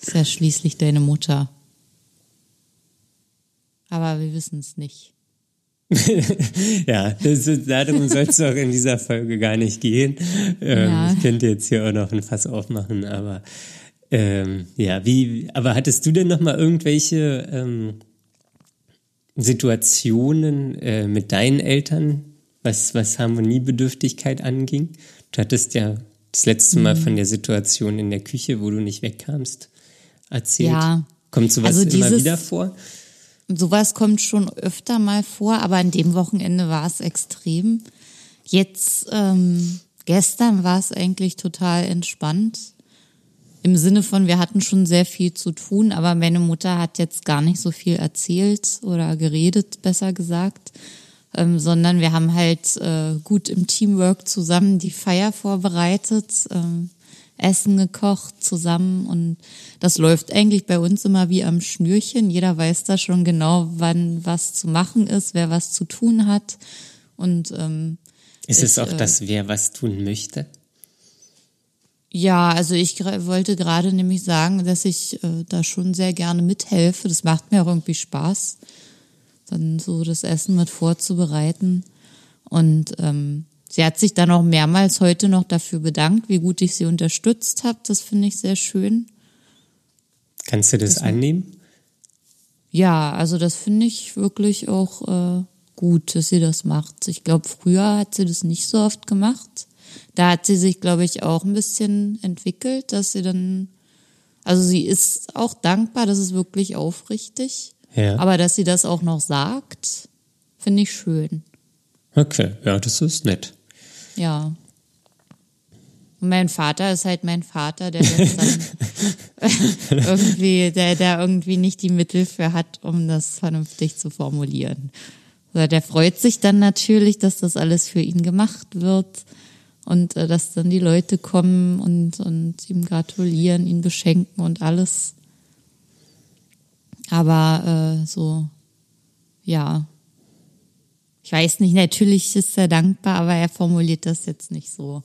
Ist ja schließlich deine Mutter. Aber wir wissen es nicht. ja, das, darum soll es auch in dieser Folge gar nicht gehen. Ähm, Ja. Ich könnte jetzt hier auch noch ein Fass aufmachen, aber ähm, ja, wie, aber hattest du denn noch mal irgendwelche ähm, Situationen äh, mit deinen Eltern, was, was Harmoniebedürftigkeit anging? Du hattest ja das letzte Mhm. Mal von der Situation in der Küche, wo du nicht wegkamst, erzählt. Ja, Kommt sowas Also immer dieses- wieder vor? Sowas kommt schon öfter mal vor, aber an dem Wochenende war es extrem. Jetzt, ähm, gestern war es eigentlich total entspannt. Im Sinne von, wir hatten schon sehr viel zu tun, aber meine Mutter hat jetzt gar nicht so viel erzählt oder geredet, besser gesagt, ähm, sondern wir haben halt äh, gut im Teamwork zusammen die Feier vorbereitet, ähm, Essen gekocht zusammen und das läuft eigentlich bei uns immer wie am Schnürchen. Jeder weiß da schon genau, wann was zu machen ist, wer was zu tun hat und ähm, Ist es Ich, auch äh, das, wer was tun möchte? Ja, also ich wollte gerade nämlich sagen, dass ich äh, da schon sehr gerne mithelfe. Das macht mir auch irgendwie Spaß, dann so das Essen mit vorzubereiten. Und ähm, sie hat sich dann auch mehrmals heute noch dafür bedankt, wie gut ich sie unterstützt habe. Das finde ich sehr schön. Kannst du das annehmen? Ja, also das finde ich wirklich auch äh, gut, dass sie das macht. Ich glaube, früher hat sie das nicht so oft gemacht. Da hat sie sich, glaube ich, auch ein bisschen entwickelt, dass sie dann, also sie ist auch dankbar, das ist wirklich aufrichtig. Ja. Aber dass sie das auch noch sagt, finde ich schön. Okay, ja, das ist nett. Ja. Und mein Vater ist halt mein Vater, der das dann irgendwie, der, der irgendwie nicht die Mittel für hat, um das vernünftig zu formulieren. Also der freut sich dann natürlich, dass das alles für ihn gemacht wird und äh, dass dann die Leute kommen und, und ihm gratulieren, ihn beschenken und alles. Aber äh, so, ja. Ich weiß nicht, natürlich ist er dankbar, aber er formuliert das jetzt nicht so.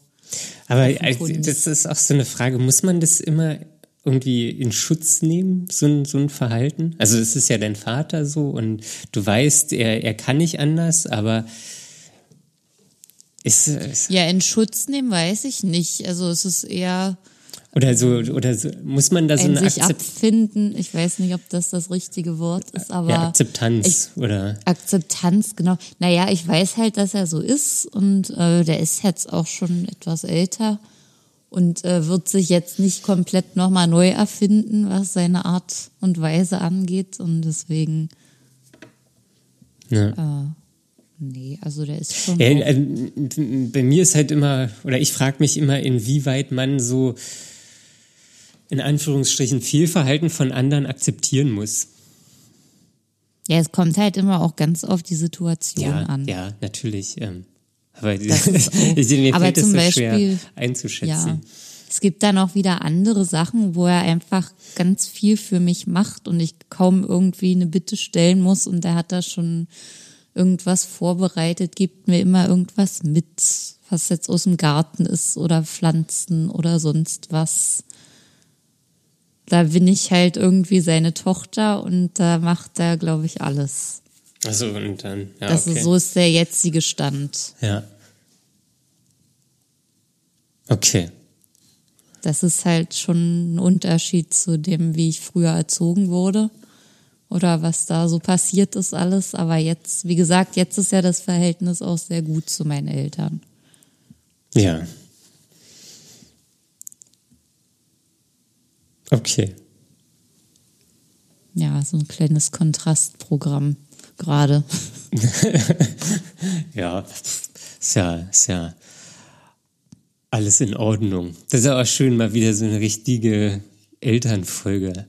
Aber das ist auch so eine Frage, muss man das immer irgendwie in Schutz nehmen, so ein, so ein Verhalten? Also es ist ja dein Vater so und du weißt, er, er kann nicht anders, aber ist, ist Ja, in Schutz nehmen weiß ich nicht. Also es ist eher oder so oder so, muss man da so ein eine sich Akzept abfinden. Ich weiß nicht, ob das das richtige Wort ist, aber ja, Akzeptanz oder Akzeptanz, genau. Naja, ich weiß halt, dass er so ist und äh, der ist jetzt auch schon etwas älter und äh, wird sich jetzt nicht komplett nochmal neu erfinden, was seine Art und Weise angeht und deswegen, ja. Nee, also der ist schon. Äh, bei mir ist halt immer, oder ich frage mich immer, inwieweit man so in Anführungsstrichen Fehlverhalten von anderen akzeptieren muss. ja, es kommt halt immer auch ganz auf die Situation Ja, an. ja, natürlich. Ähm, aber Das ist auch- aber zum so Beispiel- schwer einzuschätzen. Ja. Es gibt dann auch wieder andere Sachen, wo er einfach ganz viel für mich macht und ich kaum irgendwie eine Bitte stellen muss und er hat da schon irgendwas vorbereitet, gibt mir immer irgendwas mit, was jetzt aus dem Garten ist oder Pflanzen oder sonst was. Da bin ich halt irgendwie seine Tochter und da macht er, glaube ich, alles. Also und dann, ja, Das okay. ist, so ist der jetzige Stand. Ja. Okay. Das ist halt schon ein Unterschied zu dem, wie ich früher erzogen wurde oder was da so passiert ist alles. Aber jetzt, wie gesagt, jetzt ist ja das Verhältnis auch sehr gut zu meinen Eltern. Ja. Okay. Ja, so ein kleines Kontrastprogramm gerade. Ja, ist ja, ist ja alles in Ordnung. Das ist ja auch schön, mal wieder so eine richtige Elternfolge.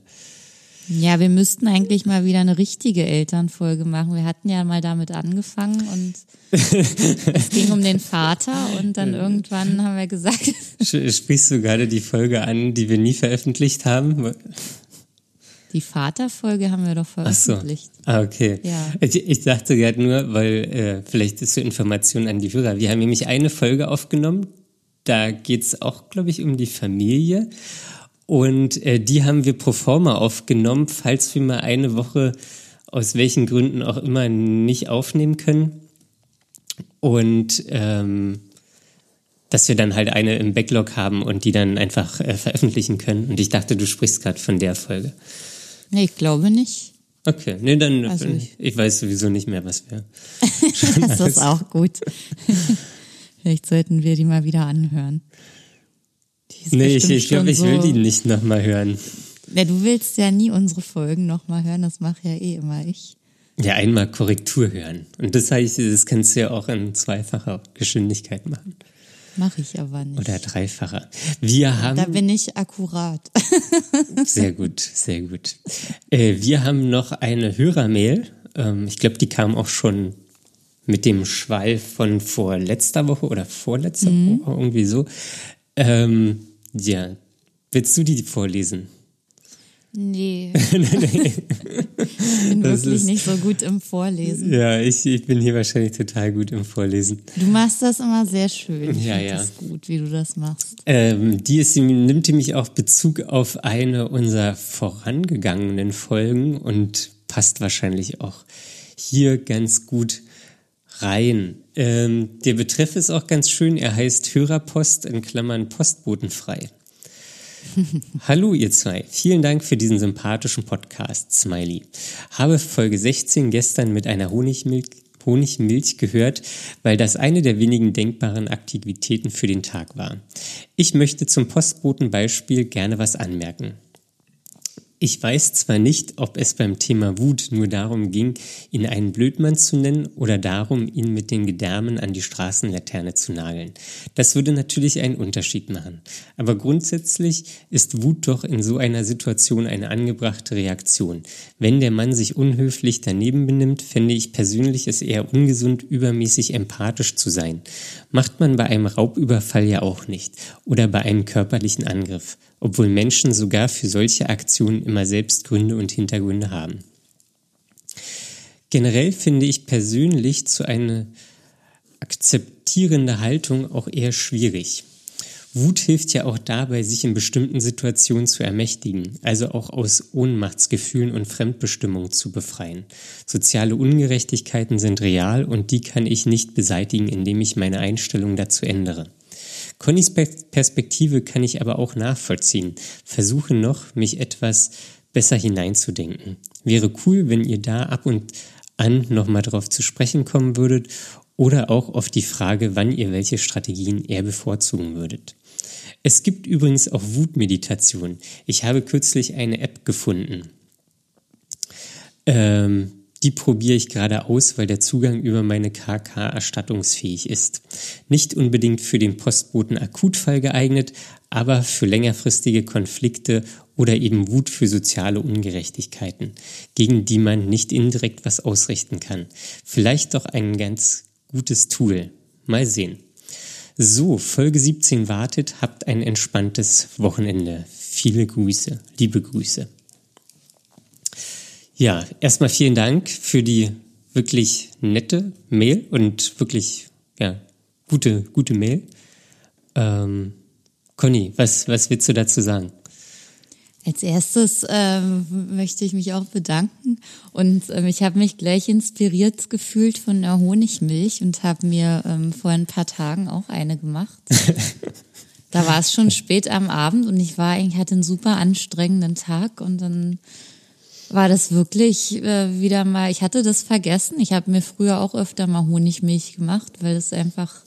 Ja, wir müssten eigentlich mal wieder eine richtige Elternfolge machen. Wir hatten ja mal damit angefangen und es ging um den Vater und dann irgendwann haben wir gesagt, Sprichst du gerade die Folge an, die wir nie veröffentlicht haben? die Vaterfolge haben wir doch Ach so. veröffentlicht. Ah, okay. Ja. Ich, ich dachte gerade nur, weil äh, vielleicht ist so Information an die Hörer. Wir haben nämlich eine Folge aufgenommen. Da geht's auch, glaube ich, um die Familie. Und äh, die haben wir pro forma aufgenommen, falls wir mal eine Woche aus welchen Gründen auch immer nicht aufnehmen können. Und ähm, dass wir dann halt eine im Backlog haben und die dann einfach äh, veröffentlichen können. Und ich dachte, du sprichst gerade von der Folge. Nee, ich glaube nicht. Okay, nee, dann, Also ich- ich weiß sowieso nicht mehr, was wir. Das ist auch gut. Vielleicht sollten wir die mal wieder anhören. Die ist Nee, ich, ich glaube, ich will so- die nicht nochmal hören. Ja, du willst ja nie unsere Folgen nochmal hören, das mache ja eh immer ich. Ja, einmal Korrektur hören. Und das heißt, das kannst du ja auch in zweifacher Geschwindigkeit machen. Mache ich aber nicht. Oder dreifacher. Wir haben. Da bin ich akkurat. sehr gut, sehr gut. Äh, wir haben noch eine Hörermail. Ähm, ich glaube, die kam auch schon mit dem Schwall von vor letzter Woche oder vorletzter mhm. Woche, irgendwie so. Ähm, ja, willst du die vorlesen? Nee. ich bin das wirklich ist, nicht so gut im Vorlesen. Ja, ich, ich bin hier wahrscheinlich total gut im Vorlesen. Du machst das immer sehr schön. Ich ja, ja. Das gut, wie du das machst. Ähm, die ist, nimmt nämlich auch Bezug auf eine unserer vorangegangenen Folgen und passt wahrscheinlich auch hier ganz gut rein. Ähm, der Betreff ist auch ganz schön. Er heißt Hörerpost in Klammern Postbotenfrei. Hallo ihr zwei, vielen Dank für diesen sympathischen Podcast, Smiley. Habe Folge 16 gestern mit einer Honigmilch, Honigmilch gehört, weil das eine der wenigen denkbaren Aktivitäten für den Tag war. Ich möchte zum Postbotenbeispiel gerne was anmerken. Ich weiß zwar nicht, ob es beim Thema Wut nur darum ging, ihn einen Blödmann zu nennen oder darum, ihn mit den Gedärmen an die Straßenlaterne zu nageln. Das würde natürlich einen Unterschied machen. Aber grundsätzlich ist Wut doch in so einer Situation eine angebrachte Reaktion. Wenn der Mann sich unhöflich daneben benimmt, fände ich persönlich es eher ungesund, übermäßig empathisch zu sein. Macht man bei einem Raubüberfall ja auch nicht. Oder bei einem körperlichen Angriff obwohl Menschen sogar für solche Aktionen immer selbst Gründe und Hintergründe haben. Generell finde ich persönlich zu einer akzeptierende Haltung auch eher schwierig. Wut hilft ja auch dabei, sich in bestimmten Situationen zu ermächtigen, also auch aus Ohnmachtsgefühlen und Fremdbestimmung zu befreien. Soziale Ungerechtigkeiten sind real und die kann ich nicht beseitigen, indem ich meine Einstellung dazu ändere. Connys Perspektive kann ich aber auch nachvollziehen. Versuche noch, mich etwas besser hineinzudenken. Wäre cool, wenn ihr da ab und an nochmal drauf zu sprechen kommen würdet oder auch auf die Frage, wann ihr welche Strategien eher bevorzugen würdet. Es gibt übrigens auch Wutmeditation. Ich habe kürzlich eine App gefunden. Ähm, die probiere ich gerade aus, weil der Zugang über meine KK erstattungsfähig ist. Nicht unbedingt für den Postboten Akutfall geeignet, aber für längerfristige Konflikte oder eben Wut für soziale Ungerechtigkeiten, gegen die man nicht indirekt was ausrichten kann. Vielleicht doch ein ganz gutes Tool. Mal sehen. So, Folge 17 wartet, habt ein entspanntes Wochenende. Viele Grüße, liebe Grüße. Ja, erstmal vielen Dank für die wirklich nette Mail und wirklich ja, gute, gute Mail. Ähm, Conny, was, was willst du dazu sagen? Als erstes ähm, möchte ich mich auch bedanken und ähm, ich habe mich gleich inspiriert gefühlt von der Honigmilch und habe mir ähm, vor ein paar Tagen auch eine gemacht. da war es schon spät am Abend und ich war eigentlich hatte einen super anstrengenden Tag und dann war das wirklich äh, wieder mal, ich hatte das vergessen. Ich habe mir früher auch öfter mal Honigmilch gemacht, weil es einfach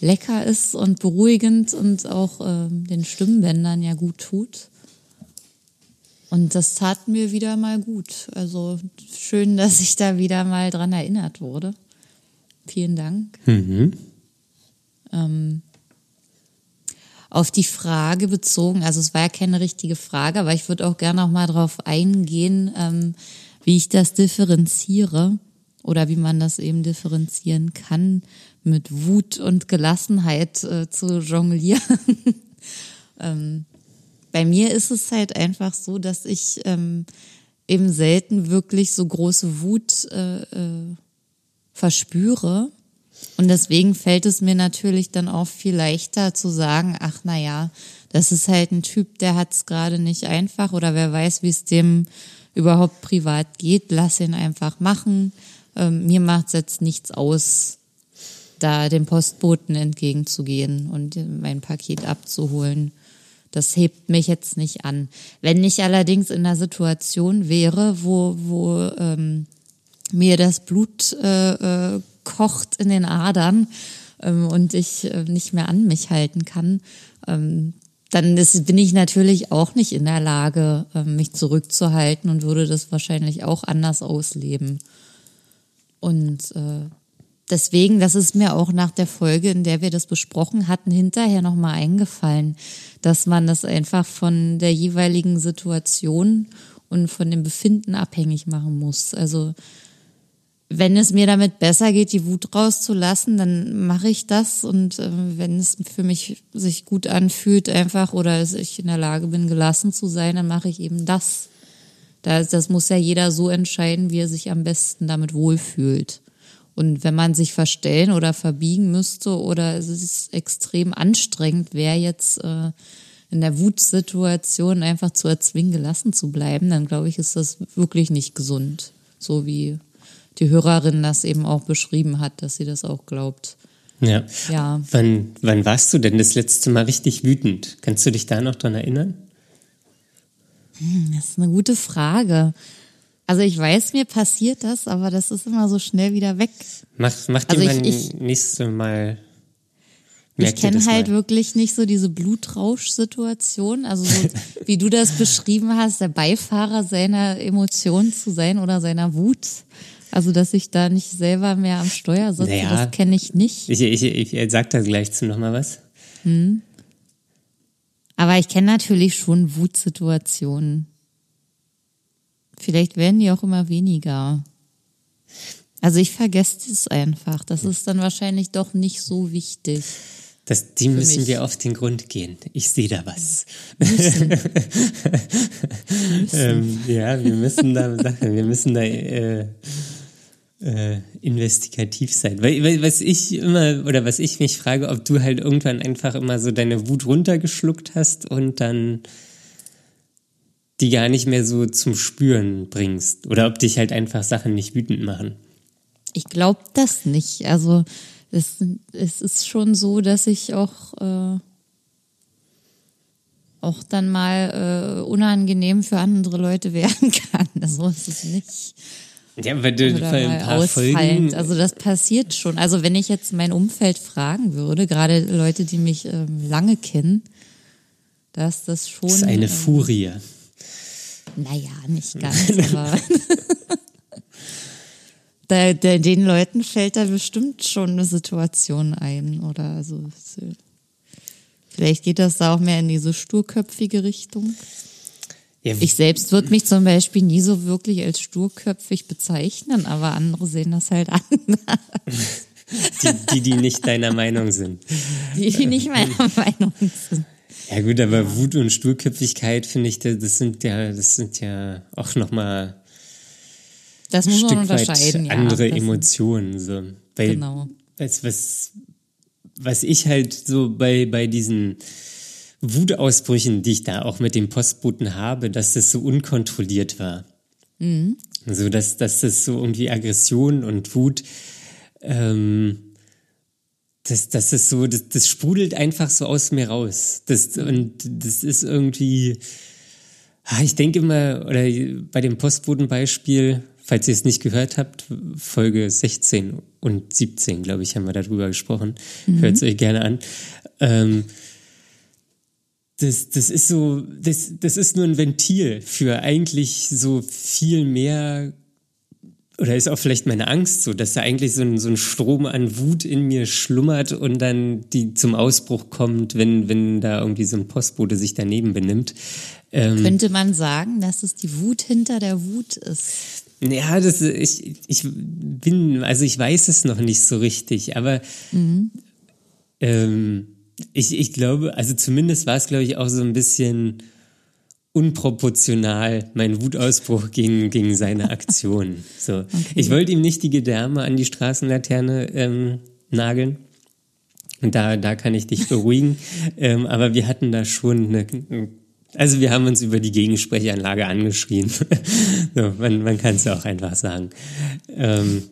lecker ist und beruhigend und auch äh, den Stimmbändern ja gut tut. Und das tat mir wieder mal gut. Also schön, dass ich da wieder mal dran erinnert wurde. Vielen Dank. Mhm. Ähm, auf die Frage bezogen, also es war ja keine richtige Frage, aber ich würde auch gerne noch mal darauf eingehen, ähm, wie ich das differenziere oder wie man das eben differenzieren kann, mit Wut und Gelassenheit äh, zu jonglieren. ähm, bei mir ist es halt einfach so, dass ich ähm, eben selten wirklich so große Wut äh, äh, verspüre und deswegen fällt es mir natürlich dann auch viel leichter zu sagen, ach na ja, das ist halt ein Typ, der hat es gerade nicht einfach oder wer weiß, wie es dem überhaupt privat geht, lass ihn einfach machen. Ähm, mir macht es jetzt nichts aus, da dem Postboten entgegenzugehen und mein Paket abzuholen. Das hebt mich jetzt nicht an. Wenn ich allerdings in einer Situation wäre, wo, wo ähm, mir das Blut äh, äh, kocht in den Adern ähm, und ich äh, nicht mehr an mich halten kann, ähm, dann ist, bin ich natürlich auch nicht in der Lage, ähm, mich zurückzuhalten und würde das wahrscheinlich auch anders ausleben. Und äh, deswegen, das ist mir auch nach der Folge, in der wir das besprochen hatten, hinterher nochmal eingefallen, dass man das einfach von der jeweiligen Situation und von dem Befinden abhängig machen muss. Also wenn es mir damit besser geht, die Wut rauszulassen, dann mache ich das. Und äh, wenn es für mich sich gut anfühlt, einfach oder ich in der Lage bin, gelassen zu sein, dann mache ich eben das. Das, das muss ja jeder so entscheiden, wie er sich am besten damit wohlfühlt. Und wenn man sich verstellen oder verbiegen müsste oder es ist extrem anstrengend wäre jetzt äh, in der Wutsituation einfach zu erzwingen, gelassen zu bleiben, dann glaube ich, ist das wirklich nicht gesund. So wie die Hörerin das eben auch beschrieben hat, dass sie das auch glaubt. Ja. ja. Wann, wann warst du denn das letzte Mal richtig wütend? Kannst du dich da noch dran erinnern? Hm, das ist eine gute Frage. Also ich weiß, mir passiert das, aber das ist immer so schnell wieder weg. Mach, mach dir also ich, nächste Mal. Ich kenne halt mal. wirklich nicht so diese Blutrausch-Situation, also so, wie du das beschrieben hast, der Beifahrer seiner Emotionen zu sein oder seiner Wut. Also, dass ich da nicht selber mehr am Steuer sitze, naja, das kenne ich nicht. Ich, ich, ich sag da gleich zu nochmal was. Hm. Aber ich kenne natürlich schon Wutsituationen. Vielleicht werden die auch immer weniger. Also ich vergesse es einfach. Das ist dann wahrscheinlich doch nicht so wichtig. Das, die müssen mich. wir auf den Grund gehen. Ich sehe da was. Müssen. ähm, ja, wir müssen da, wir müssen da äh, äh, investigativ sein. Weil, weil, was ich immer, oder was ich mich frage, ob du halt irgendwann einfach immer so deine Wut runtergeschluckt hast und dann die gar nicht mehr so zum Spüren bringst. Oder ob dich halt einfach Sachen nicht wütend machen. Ich glaube das nicht. Also es, es ist schon so, dass ich auch, äh, auch dann mal äh, unangenehm für andere Leute werden kann. So ist es nicht. Ja, weil du Oder ein paar Folgen. Also das passiert schon. Also wenn ich jetzt mein Umfeld fragen würde, gerade Leute, die mich ähm, lange kennen, dass das schon. Das ist eine ähm, Furie. Naja, nicht ganz, aber da, da, den Leuten fällt da bestimmt schon eine Situation ein oder also vielleicht geht das da auch mehr in diese sturköpfige Richtung. Ja, ich selbst würde mich zum Beispiel nie so wirklich als sturköpfig bezeichnen, aber andere sehen das halt anders. Die, die, die nicht deiner Meinung sind. Die, die nicht meiner Meinung sind. Ja gut, aber ja. Wut und Sturköpfigkeit finde ich, das sind ja, das sind ja auch nochmal das muss Stück man unterscheiden, weit andere ja, Emotionen. So. Weil, genau. Was, was, was ich halt so bei, bei diesen Wutausbrüchen, die ich da auch mit dem Postboten habe, dass das so unkontrolliert war. Mhm. So, dass, dass das so irgendwie Aggression und Wut, ähm, das, das ist so, das, das sprudelt einfach so aus mir raus. Das, und das ist irgendwie, ah, ich denke immer, oder bei dem Postbotenbeispiel, Falls ihr es nicht gehört habt, Folge 16 und 17, glaube ich, haben wir darüber gesprochen. Mhm. Hört es euch gerne an. Ähm, das, das ist so, das, das ist nur ein Ventil für eigentlich so viel mehr oder ist auch vielleicht meine Angst so, dass da eigentlich so ein, so ein Strom an Wut in mir schlummert und dann die zum Ausbruch kommt, wenn, wenn da irgendwie so ein Postbote sich daneben benimmt. Ähm, Könnte man sagen, dass es die Wut hinter der Wut ist? Ja, das, ich, ich bin, also ich weiß es noch nicht so richtig, aber mhm. ähm, ich, ich glaube, also zumindest war es, glaube ich, auch so ein bisschen unproportional mein Wutausbruch gegen, gegen seine Aktion. So. Okay. Ich wollte ihm nicht die Gedärme an die Straßenlaterne ähm, nageln. Und da, da kann ich dich beruhigen. ähm, aber wir hatten da schon eine, also wir haben uns über die Gegensprechanlage angeschrien. so, man man kann es ja auch einfach sagen. Ähm,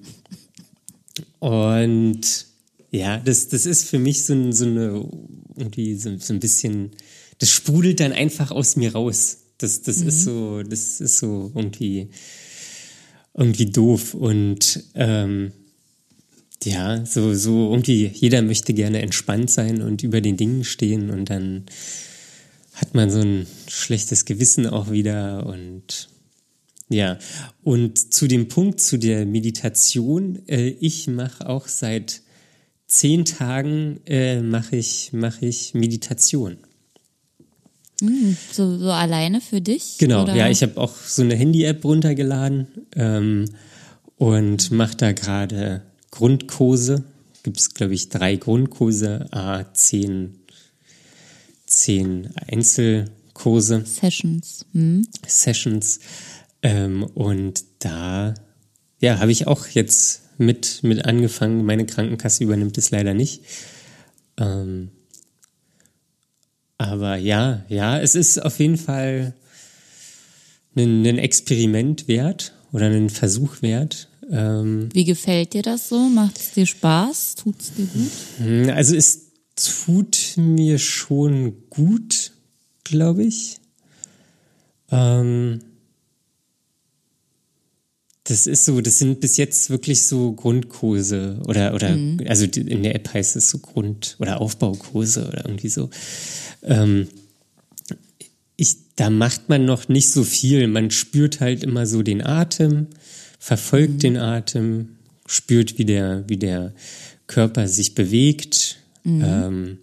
und ja, das, das ist für mich so, so eine, irgendwie so, so ein bisschen, das sprudelt dann einfach aus mir raus. Das, das mhm. ist so, das ist so irgendwie, irgendwie doof. Und ähm, ja, so, so irgendwie, jeder möchte gerne entspannt sein und über den Dingen stehen und dann hat man so ein schlechtes Gewissen auch wieder und ja, und zu dem Punkt, zu der Meditation, äh, ich mache auch seit zehn Tagen äh, mache ich, mach ich Meditation. Hm, so, so alleine für dich? Genau, oder? ja, ich habe auch so eine Handy-App runtergeladen ähm, und mache da gerade Grundkurse. Gibt es, glaube ich, drei Grundkurse, a zehn, zehn Einzelkurse. Sessions. Hm. Sessions. Ähm, und da ja, habe ich auch jetzt mit, mit angefangen. Meine Krankenkasse übernimmt es leider nicht. Ähm, aber ja, ja, es ist auf jeden Fall ein, ein Experiment wert oder einen Versuch wert. Ähm, Wie gefällt dir das so? Macht es dir Spaß? Tut es dir gut? also es tut mir schon gut, glaube ich. Ähm, das ist so, das sind bis jetzt wirklich so Grundkurse oder, oder, mhm. also in der App heißt es so Grund- oder Aufbaukurse oder irgendwie so. Ähm, ich, da macht man noch nicht so viel. Man spürt halt immer so den Atem, verfolgt mhm. den Atem, spürt, wie der, wie der Körper sich bewegt. Mhm. Ähm,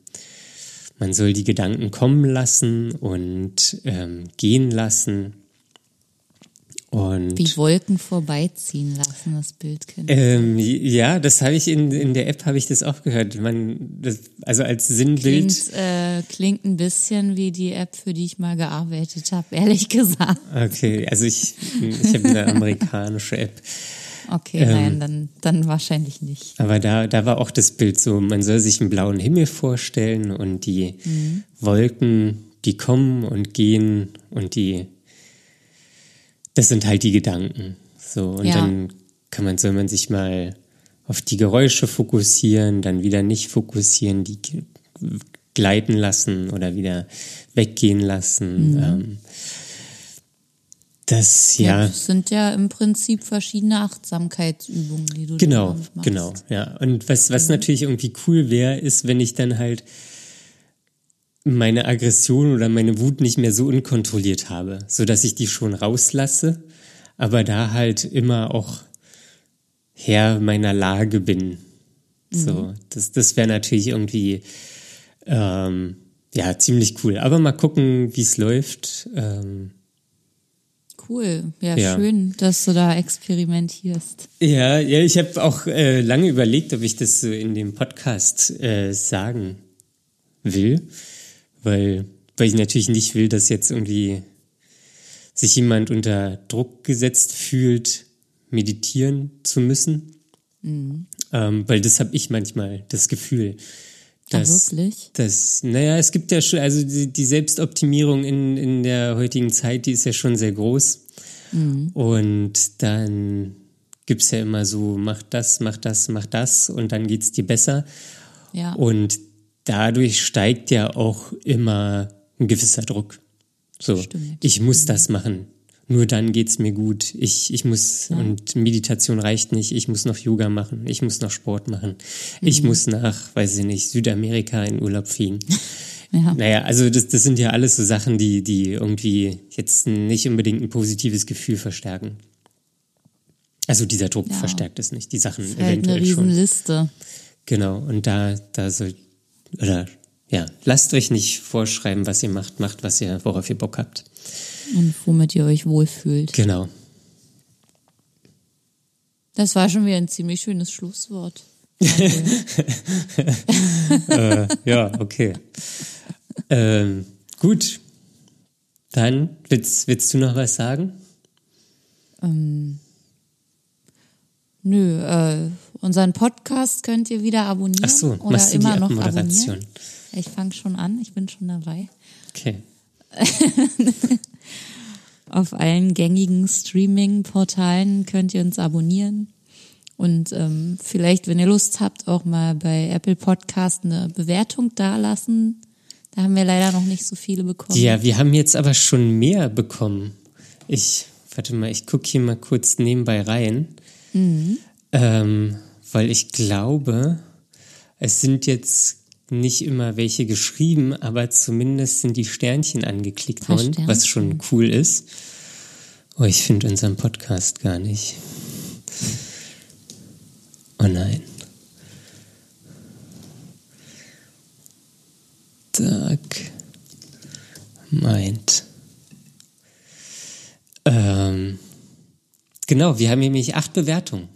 man soll die Gedanken kommen lassen und ähm, gehen lassen. Und Wie Wolken vorbeiziehen lassen, das Bild. Ähm, ja, das habe ich in, in der App habe ich das auch gehört. Man, das, also als Sinnbild. Klingt, äh, klingt ein bisschen wie die App, für die ich mal gearbeitet habe, ehrlich gesagt. Okay, also ich, ich habe eine amerikanische App. Okay, ähm, nein, dann, dann wahrscheinlich nicht. Aber da, da war auch das Bild so, man soll sich einen blauen Himmel vorstellen und die mhm. Wolken, die kommen und gehen und die das sind halt die Gedanken. So, und ja. dann kann man, soll man sich mal auf die Geräusche fokussieren, dann wieder nicht fokussieren, die gleiten lassen oder wieder weggehen lassen. Mhm. Ähm, das, ja. ja. Das sind ja im Prinzip verschiedene Achtsamkeitsübungen, die du genau, machst. Genau, ja. Und was, was mhm. natürlich irgendwie cool wäre, ist, wenn ich dann halt meine Aggression oder meine Wut nicht mehr so unkontrolliert habe, so dass ich die schon rauslasse, aber da halt immer auch Herr meiner Lage bin. Mhm. So, das, das wäre natürlich irgendwie ähm, ja ziemlich cool. Aber mal gucken, wie es läuft. Ähm, Cool, ja, ja, schön, dass du da experimentierst. Ja, ja, ich habe auch äh, lange überlegt, ob ich das so in dem Podcast äh, sagen will weil, weil ich natürlich nicht will, dass jetzt irgendwie sich jemand unter Druck gesetzt fühlt, meditieren zu müssen. Mhm. Ähm, weil das habe ich manchmal, das Gefühl. Dass, ja, wirklich? Dass, naja, es gibt ja schon, also die, die Selbstoptimierung in, in der heutigen Zeit, die ist ja schon sehr groß. Mhm. Und dann gibt es ja immer so, mach das, mach das, mach das und dann geht es dir besser. Ja. Und dadurch steigt ja auch immer ein gewisser Druck. So, Stimmt. ich muss das machen. Nur dann geht's mir gut. Ich, ich muss, ja. und Meditation reicht nicht. Ich muss noch Yoga machen. Ich muss noch Sport machen. Mhm. Ich muss nach, weiß ich nicht, Südamerika in Urlaub fliegen. ja. Naja, also das, das sind ja alles so Sachen, die, die irgendwie jetzt nicht unbedingt ein positives Gefühl verstärken. Also dieser Druck ja. verstärkt es nicht. Die Sachen halt eventuell eine Riesenliste. Schon. Genau. Und da, da soll, oder ja, lasst euch nicht vorschreiben, was ihr macht, macht, was ihr, worauf ihr Bock habt. Und womit ihr euch wohlfühlt. Genau. Das war schon wieder ein ziemlich schönes Schlusswort. äh, ja, okay. Ähm, gut. Dann willst, willst du noch was sagen? Ähm, nö, äh, Unseren Podcast könnt ihr wieder abonnieren Ach so, oder immer noch abonnieren. Ich fange schon an, ich bin schon dabei. Okay. Auf allen gängigen Streaming-Portalen könnt ihr uns abonnieren. Und ähm, vielleicht, wenn ihr Lust habt, auch mal bei Apple Podcast eine Bewertung dalassen. Da haben wir leider noch nicht so viele bekommen. Ja, wir haben jetzt aber schon mehr bekommen. Ich, warte mal, ich gucke hier mal kurz nebenbei rein. Mhm. Ähm, weil ich glaube, es sind jetzt nicht immer welche geschrieben, aber zumindest sind die Sternchen angeklickt worden, Sternchen. was schon cool ist. Oh, ich finde unseren Podcast gar nicht. Oh nein. Dark meint. Ähm, genau, wir haben nämlich acht Bewertungen.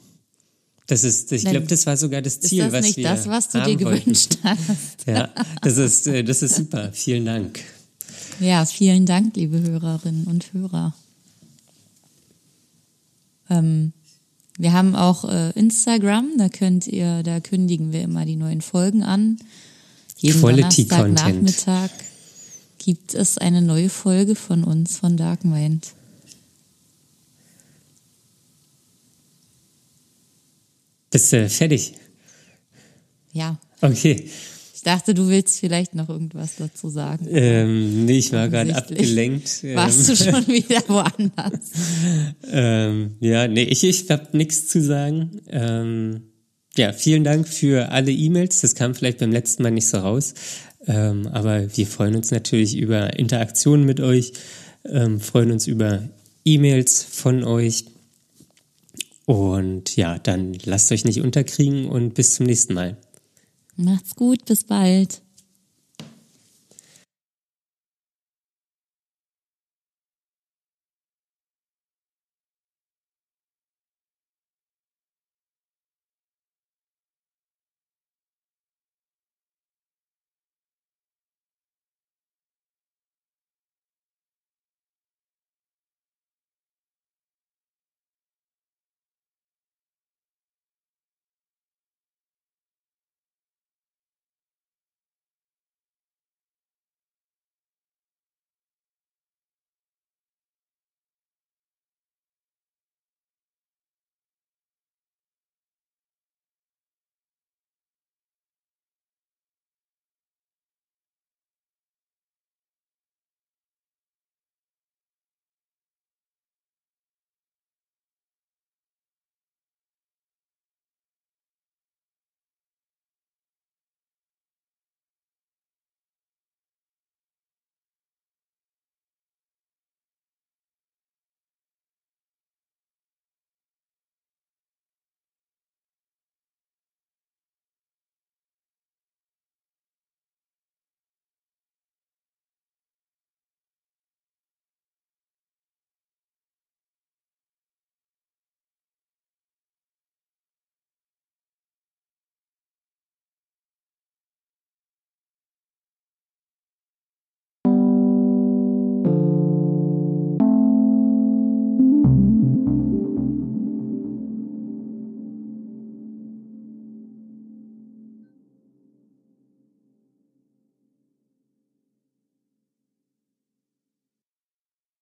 Das ist, ich glaube, das war sogar das Ist Ziel, das was nicht wir das, was du dir haben wollten. gewünscht hast? Ja, das ist, äh, das ist super. Vielen Dank. Ja, vielen Dank, liebe Hörerinnen und Hörer. Ähm, wir haben auch äh, Instagram, da könnt ihr, da kündigen wir immer die neuen Folgen an. Jeden Quality Donnerstag Content. Nachmittag gibt es eine neue Folge von uns von Dark Mind. Bist du fertig? Ja, Okay. ich dachte, du willst vielleicht noch irgendwas dazu sagen. Ähm, nee, ich war gerade abgelenkt. Ähm, Warst du schon wieder woanders? Ähm, ja, nee, ich, ich habe nichts zu sagen. Ähm, ja, vielen Dank für alle E-Mails. Das kam vielleicht beim letzten Mal nicht so raus. Ähm, aber wir freuen uns natürlich über Interaktionen mit euch, ähm, freuen uns über E-Mails von euch. Und ja, dann lasst euch nicht unterkriegen und bis zum nächsten Mal. Macht's gut, bis bald.